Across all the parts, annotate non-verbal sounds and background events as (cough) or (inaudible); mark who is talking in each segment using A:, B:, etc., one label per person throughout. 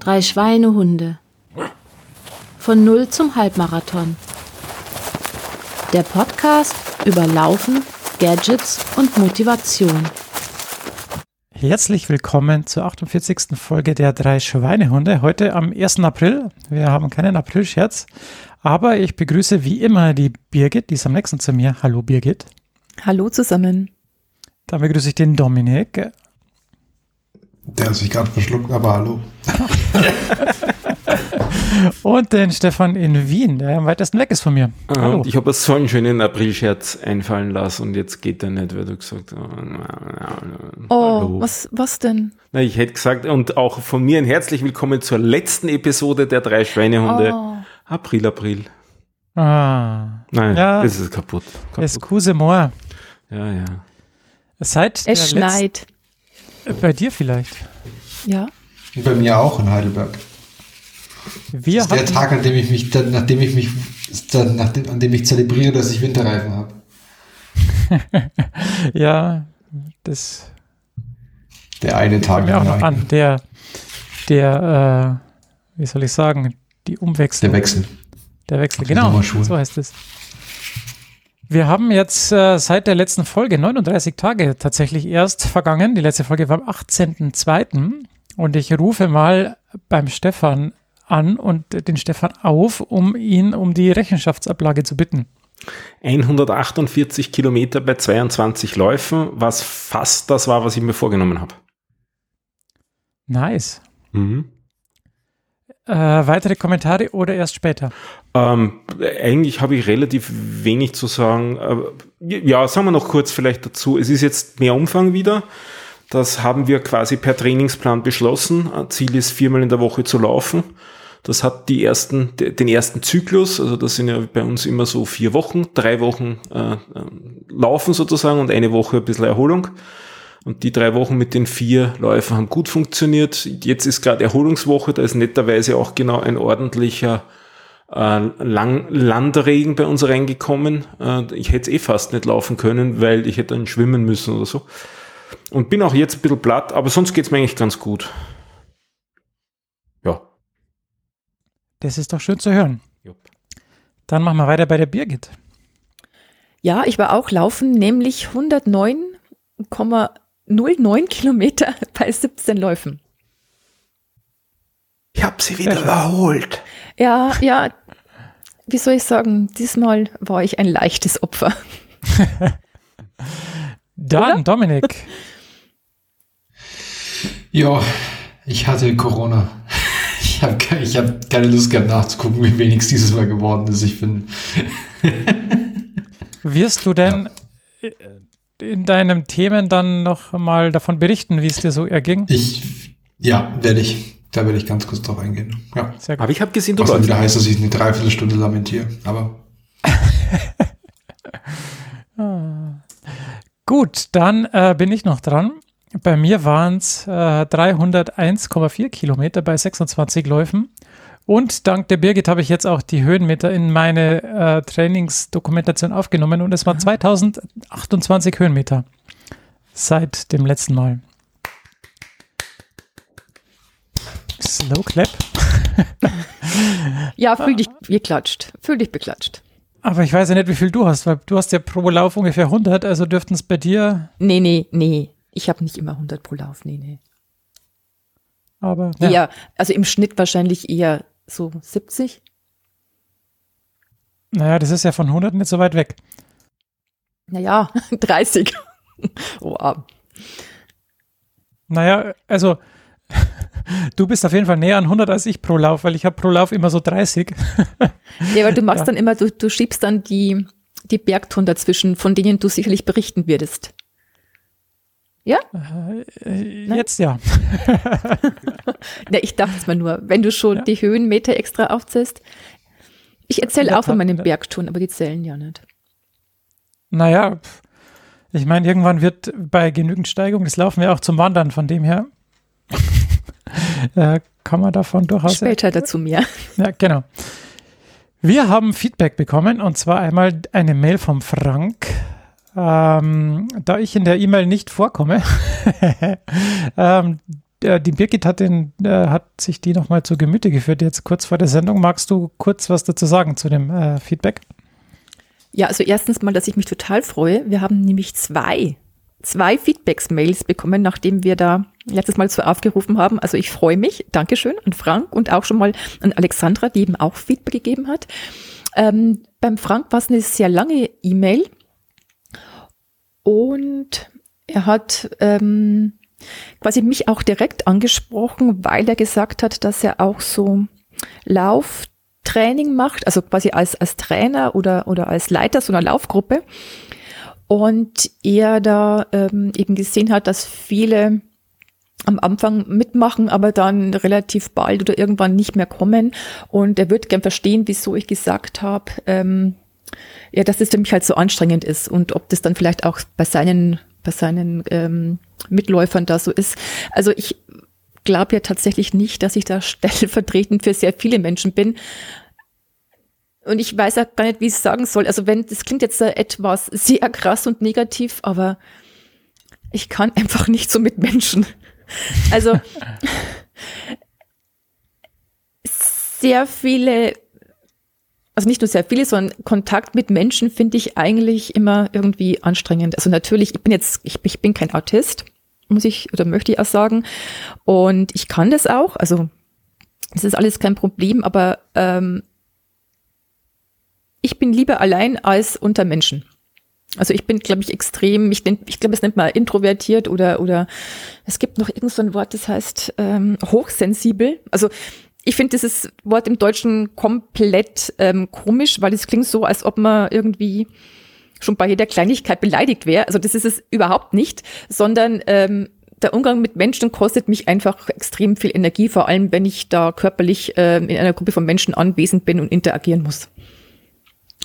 A: Drei Schweinehunde. Von Null zum Halbmarathon. Der Podcast über Laufen, Gadgets und Motivation.
B: Herzlich willkommen zur 48. Folge der drei Schweinehunde. Heute am 1. April. Wir haben keinen Aprilscherz, aber ich begrüße wie immer die Birgit, die ist am nächsten zu mir. Hallo Birgit.
C: Hallo zusammen.
B: Dann begrüße ich den Dominik.
D: Der hat sich gerade verschluckt, aber hallo. (laughs)
B: Und den Stefan in Wien, der am weitesten weg ist von mir.
E: Ah,
B: Hallo.
E: und ich habe so einen schönen Aprilscherz einfallen lassen und jetzt geht der nicht, weil du gesagt hast.
C: Oh,
E: Hallo.
C: was, was denn?
E: Na, ich hätte gesagt, und auch von mir ein herzlich willkommen zur letzten Episode der drei Schweinehunde.
C: Oh.
E: April, April.
B: Ah,
E: Nein,
B: Ja.
E: das ist kaputt. kaputt.
B: excuse moi.
E: Ja, ja.
B: Seit
C: Es schneit.
B: letzten- bei dir vielleicht.
C: Ja.
D: Und bei mir auch in Heidelberg.
B: Wir
D: Das ist der Tag, an dem ich mich, dann, nachdem ich mich, dann, nachdem, an dem ich zelebriere, dass ich Winterreifen habe. (laughs)
B: ja, das
D: Der eine Tag.
B: mir auch noch an. Der, der, äh, wie soll ich sagen, die Umwechslung.
D: Der Wechsel.
B: Der Wechsel, genau. So heißt es. Wir haben jetzt äh, seit der letzten Folge 39 Tage tatsächlich erst vergangen. Die letzte Folge war am 18.02. Und ich rufe mal beim Stefan an und den Stefan auf, um ihn um die Rechenschaftsablage zu bitten.
E: 148 Kilometer bei 22 Läufen, was fast das war, was ich mir vorgenommen habe.
B: Nice.
E: Mhm.
B: Äh, weitere Kommentare oder erst später?
E: Ähm, eigentlich habe ich relativ wenig zu sagen. Äh, ja, sagen wir noch kurz vielleicht dazu. Es ist jetzt mehr Umfang wieder. Das haben wir quasi per Trainingsplan beschlossen. Ziel ist viermal in der Woche zu laufen. Das hat die ersten, de- den ersten Zyklus, also das sind ja bei uns immer so vier Wochen, drei Wochen äh, äh, Laufen sozusagen und eine Woche ein bisschen Erholung. Und die drei Wochen mit den vier Läufen haben gut funktioniert. Jetzt ist gerade Erholungswoche, da ist netterweise auch genau ein ordentlicher äh, Lang Landregen bei uns reingekommen. Äh, ich hätte es eh fast nicht laufen können, weil ich hätte dann schwimmen müssen oder so. Und bin auch jetzt ein bisschen platt, aber sonst geht's mir eigentlich ganz gut. Ja.
B: Das ist doch schön zu hören.
E: Jupp.
B: Dann machen wir weiter bei der Birgit.
C: Ja, ich war auch laufen, nämlich 109,09 Kilometer (laughs) bei 17 Läufen.
E: Ich habe sie wieder überholt.
C: Ja, ja, wie soll ich sagen, diesmal war ich ein leichtes Opfer. (laughs)
B: Dann Dominik.
D: Ja, ich hatte Corona. (laughs) Ich habe ich hab keine Lust gehabt nachzugucken, wie wenig es dieses Mal geworden ist. Ich bin,
B: Wirst du denn äh, in deinen Themen dann noch mal davon berichten, wie es dir so erging?
D: ich, ja, werde ich. Da werde ich ganz kurz drauf eingehen. Ja.
B: Sehr gut.
E: Aber ich habe gesehen, du
D: Was dann wieder heißt, dass ich eine Dreiviertelstunde lamentiere. Aber (laughs)
B: Gut, dann äh, bin ich noch dran. Bei mir waren es äh, 301,4 Kilometer bei 26 Läufen. Und dank der Birgit habe ich jetzt auch die Höhenmeter in meine äh, Trainingsdokumentation aufgenommen und es waren 2028 Höhenmeter seit dem letzten Mal. Slow Clap. (laughs)
C: Ja, fühl dich geklatscht. Fühl dich beklatscht.
B: Aber ich weiß ja nicht, wie viel du hast, weil du hast ja pro Lauf ungefähr 100, also dürften es bei dir,
C: Nee, nee, nee. Ich habe nicht immer 100 pro Lauf. Nee, nee.
B: aber ja.
C: Eher, also im Schnitt wahrscheinlich eher so 70.
B: naja, das ist ja von 100 nicht so weit weg.
C: Naja, (laughs) 30. (laughs) Oh, ah.
B: Naja, also (laughs) du bist auf jeden Fall näher an 100 als ich pro Lauf, weil ich habe pro Lauf immer so 30.
C: Ja, weil du machst
B: Ja.
C: dann immer, du, du schiebst dann die, die Bergtouren dazwischen, von denen du sicherlich berichten würdest. Ja?
B: Äh, Jetzt ja. (laughs) (laughs)
C: Ja, ich dachte es mal nur, wenn du schon
B: Ja.
C: die Höhenmeter extra aufzählst. Ich erzähle auch von
B: ja.
C: Bergtouren, aber die zählen ja nicht.
B: Naja, ich meine, irgendwann wird bei genügend Steigung, das laufen wir auch zum Wandern, von dem her (laughs) äh, kann man davon durchaus.
C: Später dazu mehr.
B: Ja, genau. Wir haben Feedback bekommen und zwar einmal eine Mail vom Frank. Ähm, da ich in der E-Mail nicht vorkomme, (laughs) ähm, äh, die Birgit hat, den, äh, hat sich die nochmal zu Gemüte geführt, jetzt kurz vor der Sendung. Magst du kurz was dazu sagen zu dem äh, Feedback?
C: Ja, also erstens mal, dass ich mich total freue. Wir haben nämlich zwei, zwei Feedbacks-Mails bekommen, nachdem wir da letztes Mal so aufgerufen haben. Also ich freue mich. Dankeschön an Frank und auch schon mal an Alexandra, die eben auch Feedback gegeben hat. Ähm, beim Frank war es eine sehr lange E-Mail und er hat ähm, quasi mich auch direkt angesprochen, weil er gesagt hat, dass er auch so Lauftraining macht, also quasi als, als Trainer oder, oder als Leiter so einer Laufgruppe. Und er da ähm, eben gesehen hat, dass viele am Anfang mitmachen, aber dann relativ bald oder irgendwann nicht mehr kommen. Und er wird gern verstehen, wieso ich gesagt habe, ähm, ja, dass es für mich halt so anstrengend ist und ob das dann vielleicht auch bei seinen bei seinen ähm, Mitläufern da so ist. Also ich glaube ja tatsächlich nicht, dass ich da (laughs) stellvertretend für sehr viele Menschen bin. Und ich weiß auch gar nicht, wie ich es sagen soll. Also wenn, das klingt jetzt etwas sehr krass und negativ, aber ich kann (laughs) einfach nicht so mit Menschen. Also (laughs) sehr viele also nicht nur sehr viele, sondern Kontakt mit Menschen finde ich eigentlich immer irgendwie anstrengend. Also natürlich, ich bin jetzt, ich, ich bin kein Autist, muss ich oder möchte ich auch sagen. Und ich kann das auch. Also das ist alles kein Problem, aber ähm, ich bin lieber allein als unter Menschen. Also ich bin, glaube ich, extrem, ich, ich glaube, es nennt man introvertiert oder, oder es gibt noch irgend so ein Wort, das heißt ähm, hochsensibel. Also ich finde dieses Wort im Deutschen komplett ähm, komisch, weil es klingt so, als ob man irgendwie schon bei jeder Kleinigkeit beleidigt wäre. Also das ist es überhaupt nicht, sondern ähm, der Umgang mit Menschen kostet mich einfach extrem viel Energie, vor allem wenn ich da körperlich äh, in einer Gruppe von Menschen anwesend bin und interagieren muss.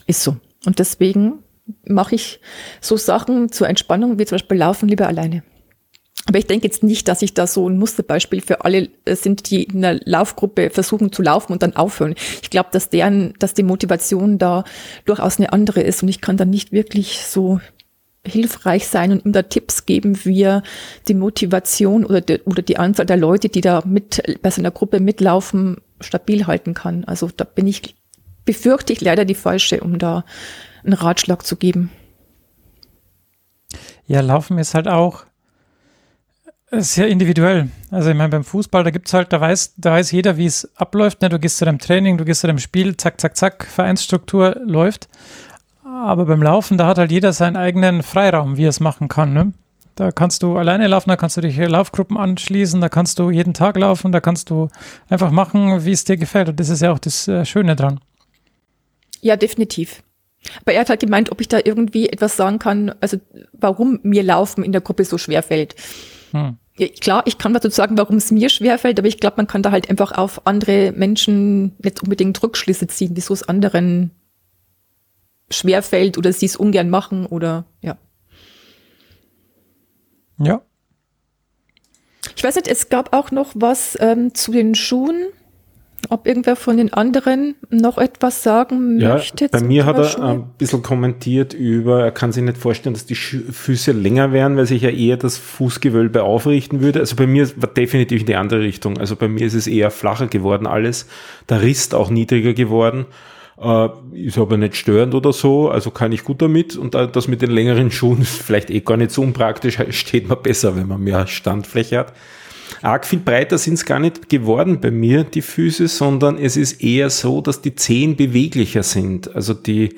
C: Ist so. Und deswegen mache ich so Sachen zur Entspannung, wie zum Beispiel Laufen, lieber alleine. Aber ich denke jetzt nicht, dass ich da so ein Musterbeispiel für alle äh, sind, die in einer Laufgruppe versuchen zu laufen und dann aufhören. Ich glaube, dass deren, dass die Motivation da durchaus eine andere ist und ich kann dann nicht wirklich so hilfreich sein und ihm da Tipps geben, wie er die Motivation oder die, oder die Anzahl der Leute, die da mit bei seiner Gruppe mitlaufen, stabil halten kann. Also da bin ich, befürchte ich leider die falsche, um da einen Ratschlag zu geben.
B: Ja, Laufen ist halt auch sehr individuell. Also ich meine, beim Fußball, da gibt's halt, da weiß, da weiß jeder, wie es abläuft. Ne? Du gehst zu deinem Training, du gehst zu deinem Spiel, zack, zack, zack, Vereinsstruktur läuft. Aber beim Laufen, da hat halt jeder seinen eigenen Freiraum, wie er es machen kann. Ne? Da kannst du alleine laufen, da kannst du dich Laufgruppen anschließen, da kannst du jeden Tag laufen, da kannst du einfach machen, wie es dir gefällt. Und das ist ja auch das äh, Schöne dran.
C: Ja, definitiv. Aber er hat halt gemeint, ob ich da irgendwie etwas sagen kann, also warum mir Laufen in der Gruppe so schwer fällt. Hm. Ja, klar, ich kann dazu sagen, warum es mir schwerfällt, aber ich glaube, man kann da halt einfach auf andere Menschen nicht unbedingt Rückschlüsse ziehen, wieso es anderen schwerfällt oder sie es ungern machen oder ja.
B: Ja.
C: Ich weiß nicht, es gab auch noch was ähm, zu den Schuhen ob irgendwer von den anderen noch etwas sagen
E: ja,
C: möchte.
E: Bei mir hat er ein bisschen kommentiert über, er kann sich nicht vorstellen, dass die Füße länger wären, weil sich ja eher das Fußgewölbe aufrichten würde. Also bei mir war definitiv in die andere Richtung. Also bei mir ist es eher flacher geworden alles. Der Riss auch niedriger geworden. Äh, ist aber nicht störend oder so, also kann ich gut damit. Und das mit den längeren Schuhen ist vielleicht eh gar nicht so unpraktisch, steht man besser, wenn man mehr Standfläche hat. Arg viel breiter sind es gar nicht geworden bei mir, die Füße, sondern es ist eher so, dass die Zehen beweglicher sind. Also die,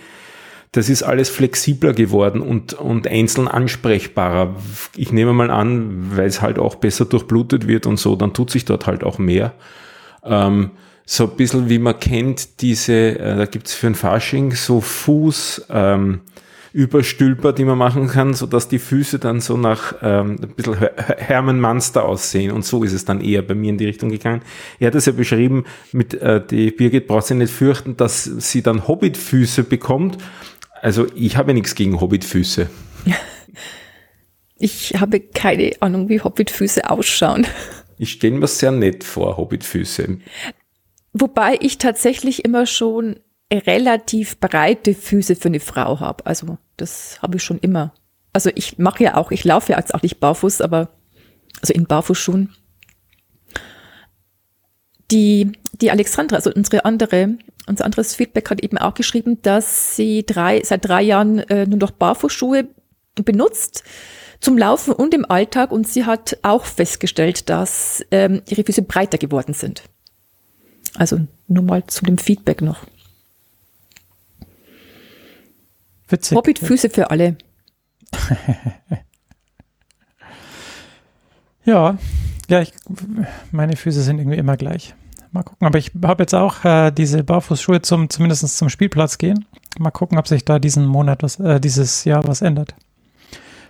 E: das ist alles flexibler geworden und, und einzeln ansprechbarer. Ich nehme mal an, weil es halt auch besser durchblutet wird und so, dann tut sich dort halt auch mehr. Ähm, so ein bisschen wie man kennt, diese, äh, da gibt's für ein Fasching so Fuß, ähm, Überstülper, die man machen kann, so dass die Füße dann so nach ähm, ein bisschen Hermann Munster aussehen. Und so ist es dann eher bei mir in die Richtung gegangen. Er hat es ja beschrieben, mit äh, die Birgit braucht sich nicht fürchten, dass sie dann Hobbitfüße bekommt. Also ich habe nichts gegen Hobbitfüße. (laughs)
C: Ich habe keine Ahnung, wie Hobbitfüße ausschauen. (laughs)
E: Ich stelle mir sehr nett vor, Hobbitfüße.
C: Wobei ich tatsächlich immer schon relativ breite Füße für eine Frau habe. Also das habe ich schon immer. Also ich mache ja auch, ich laufe ja jetzt auch nicht barfuß, aber also in Barfußschuhen. die, die Alexandra, also unsere andere, unser anderes Feedback hat eben auch geschrieben, dass sie drei, seit drei Jahren äh, nur noch Barfußschuhe benutzt zum Laufen und im Alltag und sie hat auch festgestellt, dass ähm, ihre Füße breiter geworden sind. Also nur mal zu dem Feedback noch.
B: Witzig.
C: Hobbit-Füße für alle. (laughs)
B: Ja, ja, ich, meine Füße sind irgendwie immer gleich. Mal gucken, aber ich habe jetzt auch äh, diese Barfußschuhe zum zumindest zum Spielplatz gehen. Mal gucken, ob sich da diesen Monat was, äh, dieses Jahr was ändert.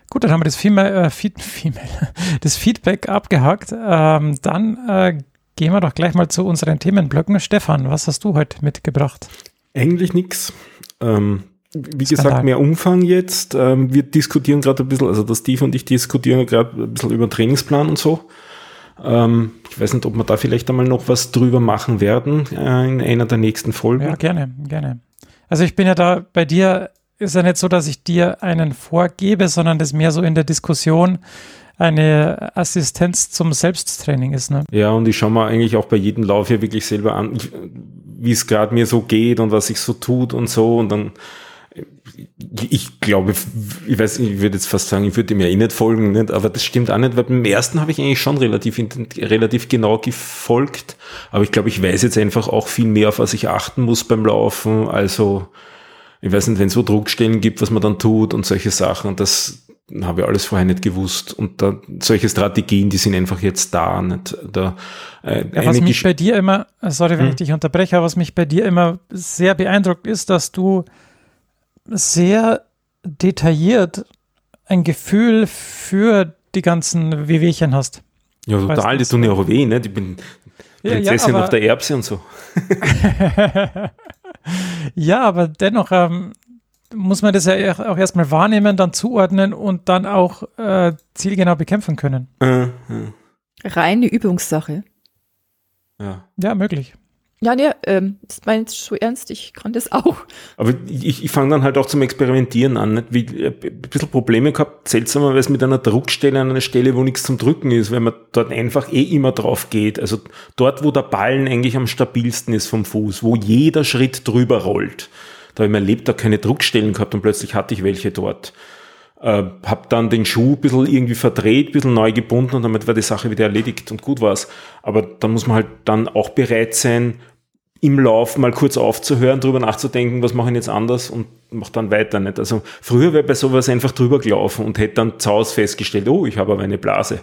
B: Gut, dann haben wir das, Female, äh, Feed, (laughs) Female, das Feedback abgehakt. Ähm, dann äh, gehen wir doch gleich mal zu unseren Themenblöcken. Stefan, was hast du heute mitgebracht?
E: Eigentlich nichts. Ähm, wie
B: Skandal.
E: gesagt, mehr Umfang jetzt. Ähm, wir diskutieren gerade ein bisschen, also der Steve und ich diskutieren gerade ein bisschen über den Trainingsplan und so. Ähm, ich weiß nicht, ob wir da vielleicht einmal noch was drüber machen werden äh, in einer der nächsten Folgen.
B: Ja, gerne, gerne. Also ich bin ja da bei dir, ist ja nicht so, dass ich dir einen vorgebe, sondern das mehr so in der Diskussion eine Assistenz zum Selbsttraining ist. Ne?
E: Ja, und ich schaue mir eigentlich auch bei jedem Lauf hier wirklich selber an, wie es gerade mir so geht und was sich so tut und so. Und dann, ich glaube, ich weiß, ich würde jetzt fast sagen, ich würde dem ja eh nicht folgen, nicht? aber das stimmt auch nicht, weil beim ersten habe ich eigentlich schon relativ, relativ genau gefolgt. Aber ich glaube, ich weiß jetzt einfach auch viel mehr, auf was ich achten muss beim Laufen. Also, ich weiß nicht, wenn es so Druckstellen gibt, was man dann tut und solche Sachen. Das, habe ich alles vorher nicht gewusst. Und da, solche Strategien, die sind einfach jetzt da. Nicht? Da,
B: äh, ja, was mich bei dir immer, sorry, wenn hm. ich dich unterbreche, aber was mich bei dir immer sehr beeindruckt ist, dass du sehr detailliert ein Gefühl für die ganzen Wehwehchen hast.
E: Ja, total, die tun ja auch weh, ne? Ich bin Prinzessin ja, ja, auf der Erbse und so. (laughs)
B: ja, aber dennoch, ähm, muss man das ja auch erstmal wahrnehmen, dann zuordnen und dann auch äh, zielgenau bekämpfen können. Äh, ja.
C: Reine Übungssache.
E: Ja.
B: Ja, möglich.
C: Ja, ne, ähm, das meinst du so ernst, ich kann das auch.
E: Aber ich, ich fange dann halt auch zum Experimentieren an. Nicht? Wie, äh, ein bisschen Probleme gehabt, seltsamerweise mit einer Druckstelle an einer Stelle, wo nichts zum Drücken ist, weil man dort einfach eh immer drauf geht. Also dort, wo der Ballen eigentlich am stabilsten ist vom Fuß, wo jeder Schritt drüber rollt. Da habe ich mein Lebtag keine Druckstellen gehabt und plötzlich hatte ich welche dort. Äh, hab dann den Schuh ein bisschen irgendwie verdreht, ein bisschen neu gebunden und damit war die Sache wieder erledigt und gut war's. Aber da muss man halt dann auch bereit sein, im Lauf mal kurz aufzuhören, drüber nachzudenken, was mache ich jetzt anders und mache dann weiter nicht. Also früher wäre bei sowas einfach drüber gelaufen und hätte dann zu Hause festgestellt, oh, ich habe aber eine Blase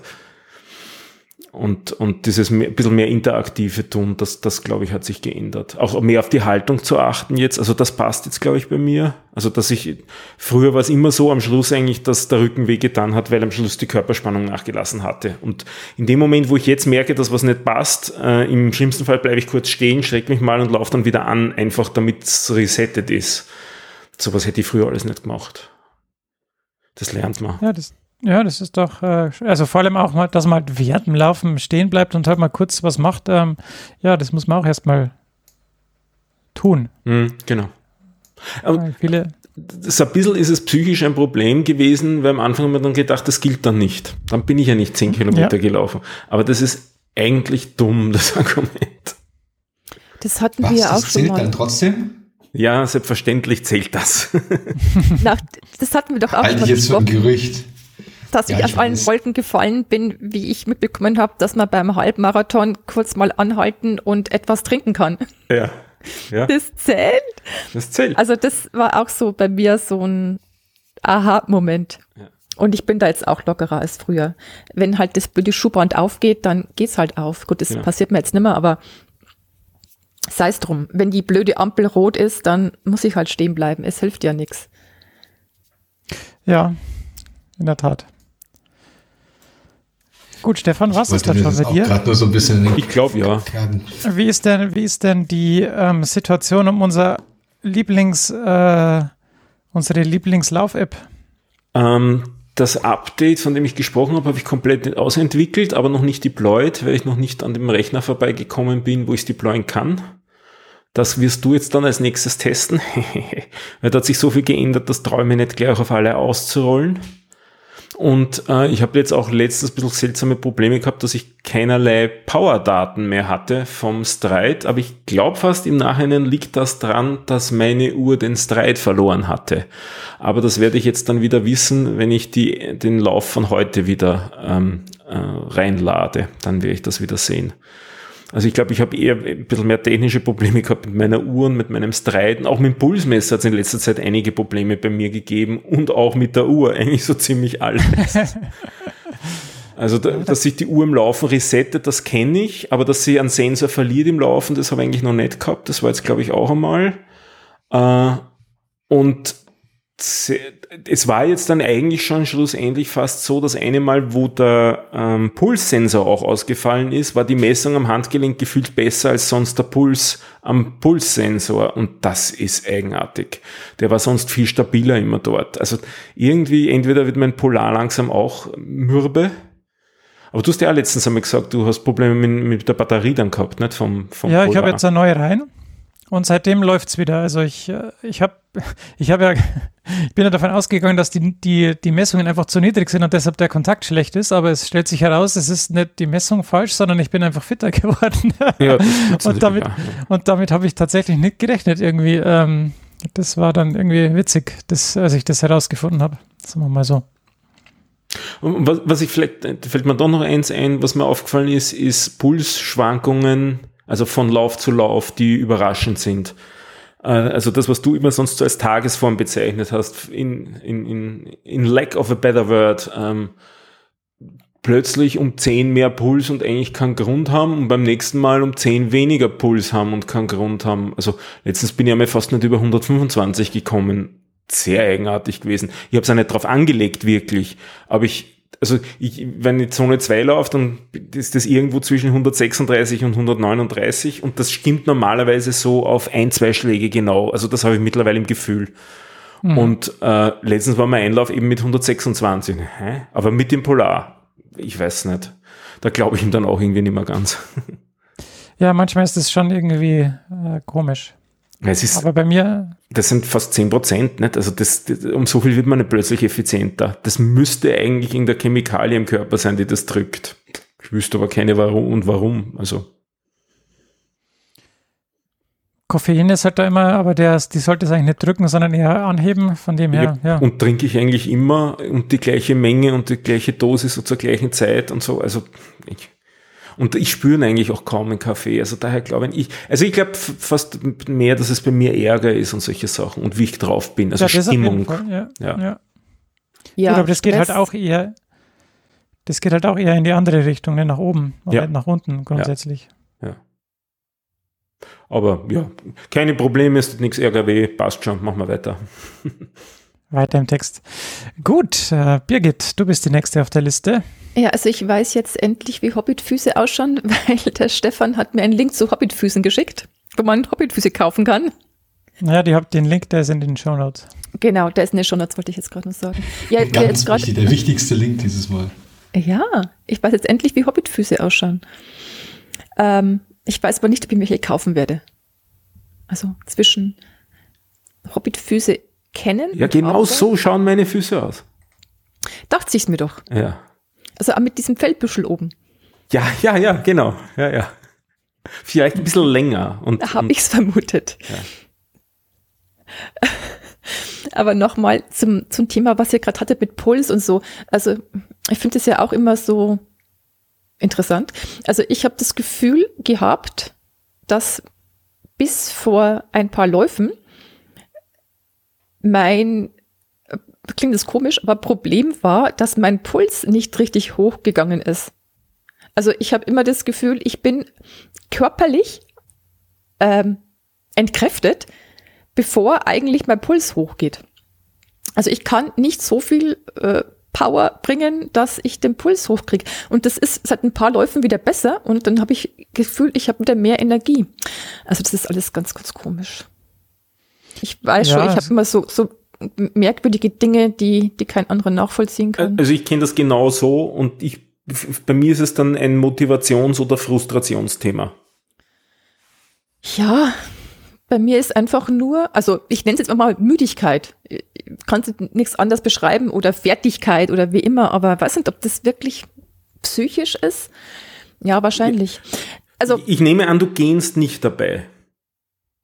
E: und, und dieses mehr, bisschen mehr interaktive tun, das, das glaube ich, hat sich geändert. Auch mehr auf die Haltung zu achten jetzt, also das passt jetzt, glaube ich, bei mir. Also, dass ich, früher war es immer so am Schluss eigentlich, dass der Rücken weh getan hat, weil am Schluss die Körperspannung nachgelassen hatte. Und in dem Moment, wo ich jetzt merke, dass was nicht passt, äh, im schlimmsten Fall bleibe ich kurz stehen, schrecke mich mal und laufe dann wieder an, einfach damit es resettet ist. Sowas hätte ich früher alles nicht gemacht. Das lernt man.
B: Ja, das, ja, das ist doch, äh, also vor allem auch mal, dass man halt während dem Laufen stehen bleibt und halt mal kurz was macht. Ähm, ja, das muss man auch erstmal tun.
E: Mhm, genau.
B: Aber viele
E: so ein bisschen ist es psychisch ein Problem gewesen, weil am Anfang haben wir dann gedacht, das gilt dann nicht. Dann bin ich ja nicht zehn Kilometer ja. gelaufen. Aber das ist eigentlich dumm, (laughs) das Argument.
C: Das hatten Was, wir ja auch das
D: schon
C: mal.
D: dann trotzdem?
E: Ja, selbstverständlich zählt das. (laughs)
C: Na, das hatten wir doch auch
D: Halte ich jetzt für ein Gerücht
C: dass ja, ich, ich auf allen Wolken gefallen bin, wie ich mitbekommen habe, dass man beim Halbmarathon kurz mal anhalten und etwas trinken kann.
E: Ja. ja.
C: Das zählt.
E: Das zählt.
C: Also das war auch so bei mir so ein Aha-Moment. Ja. Und ich bin da jetzt auch lockerer als früher. Wenn halt das blöde Schuhband aufgeht, dann geht's halt auf. Gut, das genau. passiert mir jetzt nimmer, aber sei es drum. Wenn die blöde Ampel rot ist, dann muss ich halt stehen bleiben. Es hilft ja nichts.
B: Ja, in der Tat. Gut, Stefan, was ist das schon bei dir?
D: Nur so ein bisschen
E: ich glaube ja.
B: Wie ist denn, wie ist denn die ähm, Situation um unser Lieblings, äh, unsere Lieblingslauf-App?
E: Ähm, das Update, von dem ich gesprochen habe, habe ich komplett ausentwickelt, aber noch nicht deployed, weil ich noch nicht an dem Rechner vorbeigekommen bin, wo ich es deployen kann. Das wirst du jetzt dann als nächstes testen. (laughs) weil da hat sich so viel geändert, das mir nicht gleich auf alle auszurollen. Und äh, ich habe jetzt auch letztens ein bisschen seltsame Probleme gehabt, dass ich keinerlei Power-Daten mehr hatte vom Stride. Aber ich glaube fast im Nachhinein liegt das dran, dass meine Uhr den Stride verloren hatte. Aber das werde ich jetzt dann wieder wissen, wenn ich die, den Lauf von heute wieder ähm, äh, reinlade. Dann werde ich das wieder sehen. Also ich glaube, ich habe eher ein bisschen mehr technische Probleme gehabt mit meiner Uhr und mit meinem Streiten. Auch mit dem Pulsmesser hat es in letzter Zeit einige Probleme bei mir gegeben und auch mit der Uhr, (laughs) eigentlich so ziemlich alles. (laughs) Also, da, dass sich die Uhr im Laufen resettet, das kenne ich, aber dass sie einen Sensor verliert im Laufen, das habe ich eigentlich noch nicht gehabt. Das war jetzt, glaube ich, auch einmal. Äh, und es war jetzt dann eigentlich schon schlussendlich fast so, dass eine Mal, wo der ähm, Pulssensor auch ausgefallen ist, war die Messung am Handgelenk gefühlt besser als sonst der Puls am Pulssensor und das ist eigenartig. Der war sonst viel stabiler immer dort. Also irgendwie, entweder wird mein Polar langsam auch mürbe, aber du hast ja auch letztens einmal gesagt, du hast Probleme mit, mit der Batterie dann gehabt, nicht? Vom, vom
B: ja, Polar. ich habe jetzt eine neue rein und seitdem läuft's wieder. Also ich, äh, ich habe (laughs) ich hab ja, (laughs) ich bin ja davon ausgegangen, dass die, die, die Messungen einfach zu niedrig sind und deshalb der Kontakt schlecht ist, aber es stellt sich heraus, es ist nicht die Messung falsch, sondern ich bin einfach fitter (laughs) geworden. Ja, und damit, ja. und damit habe ich tatsächlich nicht gerechnet irgendwie. Ähm, das war dann irgendwie witzig, das, als ich das herausgefunden habe. Sagen wir mal so.
E: Was, was ich vielleicht, fällt mir doch noch eins ein, was mir aufgefallen ist, ist Pulsschwankungen also von Lauf zu Lauf, die überraschend sind. Äh, also das, was du immer sonst so als Tagesform bezeichnet hast, in, in, in, in lack of a better word, ähm, plötzlich um 10 mehr Puls und eigentlich keinen Grund haben und beim nächsten Mal um 10 weniger Puls haben und keinen Grund haben. Also letztens bin ich einmal fast nicht über 125 gekommen. Sehr eigenartig gewesen. Ich habe es auch nicht drauf angelegt, wirklich. Aber ich also ich, wenn die Zone 2 läuft, dann ist das irgendwo zwischen 136 und 139 und das stimmt normalerweise so auf ein, zwei Schläge genau. Also das habe ich mittlerweile im Gefühl. Mhm. Und äh, letztens war mein Einlauf eben mit 126. Hä? Aber mit dem Polar. Ich weiß nicht. Da glaube ich ihm dann auch irgendwie nicht mehr ganz.
B: Ja, manchmal ist das schon irgendwie äh, komisch.
E: Es ist,
B: Aber bei mir.
E: Das sind fast 10 Prozent, nicht? Also das, das, um so viel wird man nicht plötzlich effizienter. Das müsste eigentlich in der Chemikalie im Körper sein, die das drückt. Ich wüsste aber keine warum und warum. Also.
B: Koffein ist halt da immer, aber der, die sollte es eigentlich nicht drücken, sondern eher anheben, von dem her, ja. ja.
E: Und trinke ich eigentlich immer und die gleiche Menge und die gleiche Dosis und zur gleichen Zeit und so. Also ich, und ich spüre eigentlich auch kaum einen Kaffee. Also daher glaube ich, also ich glaube fast mehr, dass es bei mir Ärger ist und solche Sachen und wie ich drauf bin. Also ja, Stimmung.
B: Fall, ja. Ja. ja. ja Gut, aber das geht halt auch eher, das geht halt auch eher in die andere Richtung, nicht nach oben und ja. nicht nach unten grundsätzlich.
E: Ja. ja. Aber ja, keine Probleme, ist nichts Ärger weh, passt schon, machen wir weiter. (laughs)
B: Weiter im Text. Gut, äh, Birgit, du bist die nächste auf der Liste.
C: Ja, also ich weiß jetzt endlich, wie Hobbitfüße ausschauen, (laughs) weil der Stefan hat mir einen Link zu Hobbitfüßen geschickt, wo man Hobbitfüße kaufen kann.
B: Ja, die habt den Link, der ist in den Show Notes.
C: Genau, der ist in den Show Notes, wollte ich jetzt gerade noch sagen.
D: Ja, Ganz jetzt wichtig, der wichtigste Link dieses Mal.
C: Ja, ich weiß jetzt endlich, wie Hobbitfüße ausschauen. Ähm, ich weiß aber nicht, ob ich welche kaufen werde. Also zwischen Hobbitfüße kennen.
E: Ja, genau so schauen meine Füße aus.
C: Dachte ich mir doch.
E: Ja.
C: Also auch mit diesem Feldbüschel oben.
E: Ja, ja, ja, genau. Ja, ja. Vielleicht ein bisschen länger. Und,
C: da habe ich es vermutet. Ja. (laughs) Aber nochmal zum, zum Thema, was ihr gerade hattet mit Puls und so. Also ich finde es ja auch immer so interessant. Also ich habe das Gefühl gehabt, dass bis vor ein paar Läufen mein klingt das komisch, aber Problem war, dass mein Puls nicht richtig hochgegangen ist. Also ich habe immer das Gefühl, ich bin körperlich ähm, entkräftet, bevor eigentlich mein Puls hochgeht. Also ich kann nicht so viel äh, Power bringen, dass ich den Puls hochkriege. Und das ist seit ein paar Läufen wieder besser und dann habe ich gefühlt, ich habe wieder mehr Energie. Also das ist alles ganz, ganz komisch. Ich weiß ja, schon, ich habe immer so, so merkwürdige Dinge, die, die kein anderer nachvollziehen kann.
E: Also ich kenne das genau so und ich, bei mir ist es dann ein Motivations- oder Frustrationsthema.
C: Ja, bei mir ist einfach nur, also ich nenne es jetzt mal Müdigkeit. Kannst du nichts anders beschreiben oder Fertigkeit oder wie immer, aber weiß nicht, ob das wirklich psychisch ist. Ja, wahrscheinlich. Also
E: ich nehme an, du gehst nicht dabei.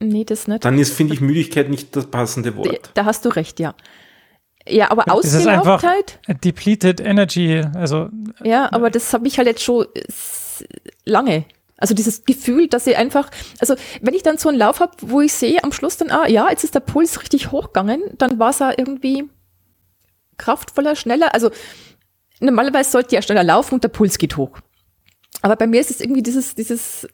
C: Nee, das nicht.
E: Dann ist, finde ich, Müdigkeit nicht das passende Wort.
C: Da hast du recht, ja. Ja, aber
B: Das ist einfach
C: Ausgelaugtheit.
B: depleted energy, also
C: Ja, aber das habe ich halt jetzt schon lange. Also dieses Gefühl, dass ich einfach, also wenn ich dann so einen Lauf habe, wo ich sehe am Schluss dann, ah ja, jetzt ist der Puls richtig hochgegangen, dann war es ja irgendwie kraftvoller, schneller. Also normalerweise sollte ja schneller laufen und der Puls geht hoch. Aber bei mir ist es irgendwie dieses, dieses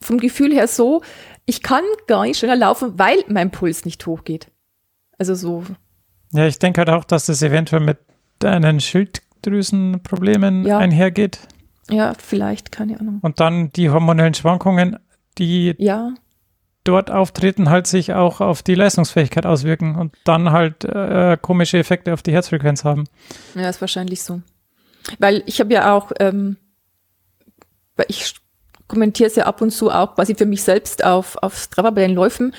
C: vom Gefühl her so, ich kann gar nicht schneller laufen, weil mein Puls nicht hochgeht. Also so,
B: ja, ich denke halt auch, dass das eventuell mit deinen Schilddrüsenproblemen
C: Ja.
B: einhergeht
C: ja, vielleicht, keine Ahnung.
B: und dann die hormonellen Schwankungen, die
C: Ja,
B: dort auftreten, halt sich auch auf die Leistungsfähigkeit auswirken und dann halt äh, komische Effekte auf die Herzfrequenz haben.
C: Ja, ist wahrscheinlich so. Weil ich habe ja auch, ähm, ich kommentiere es ja ab und zu auch quasi für mich selbst auf, auf Strava bei den Läufen.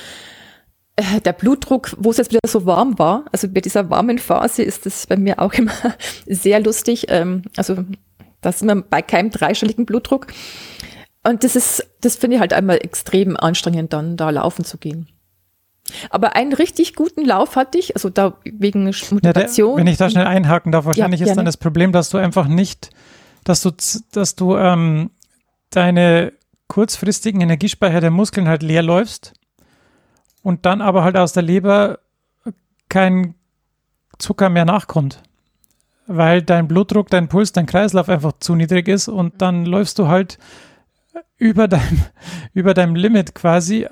C: Äh, der Blutdruck, wo es jetzt wieder so warm war, also bei dieser warmen Phase ist das bei mir auch (laughs) immer sehr lustig. Ähm, also da sind wir bei keinem dreistelligen Blutdruck. Und das ist, das finde ich halt einmal extrem anstrengend, dann da laufen zu gehen. Aber einen richtig guten Lauf hatte ich, also da wegen
B: Ja, der,
C: Motivation.
B: wenn ich da schnell einhaken darf, wahrscheinlich ist
C: gerne.
B: dann das Problem, dass du einfach nicht, dass du, dass du ähm, deine kurzfristigen Energiespeicher der Muskeln halt leer läufst und dann aber halt aus der Leber kein Zucker mehr nachkommt. Weil dein Blutdruck, dein Puls, dein Kreislauf einfach zu niedrig ist und dann läufst du halt über deinem, (laughs) über deinem Limit quasi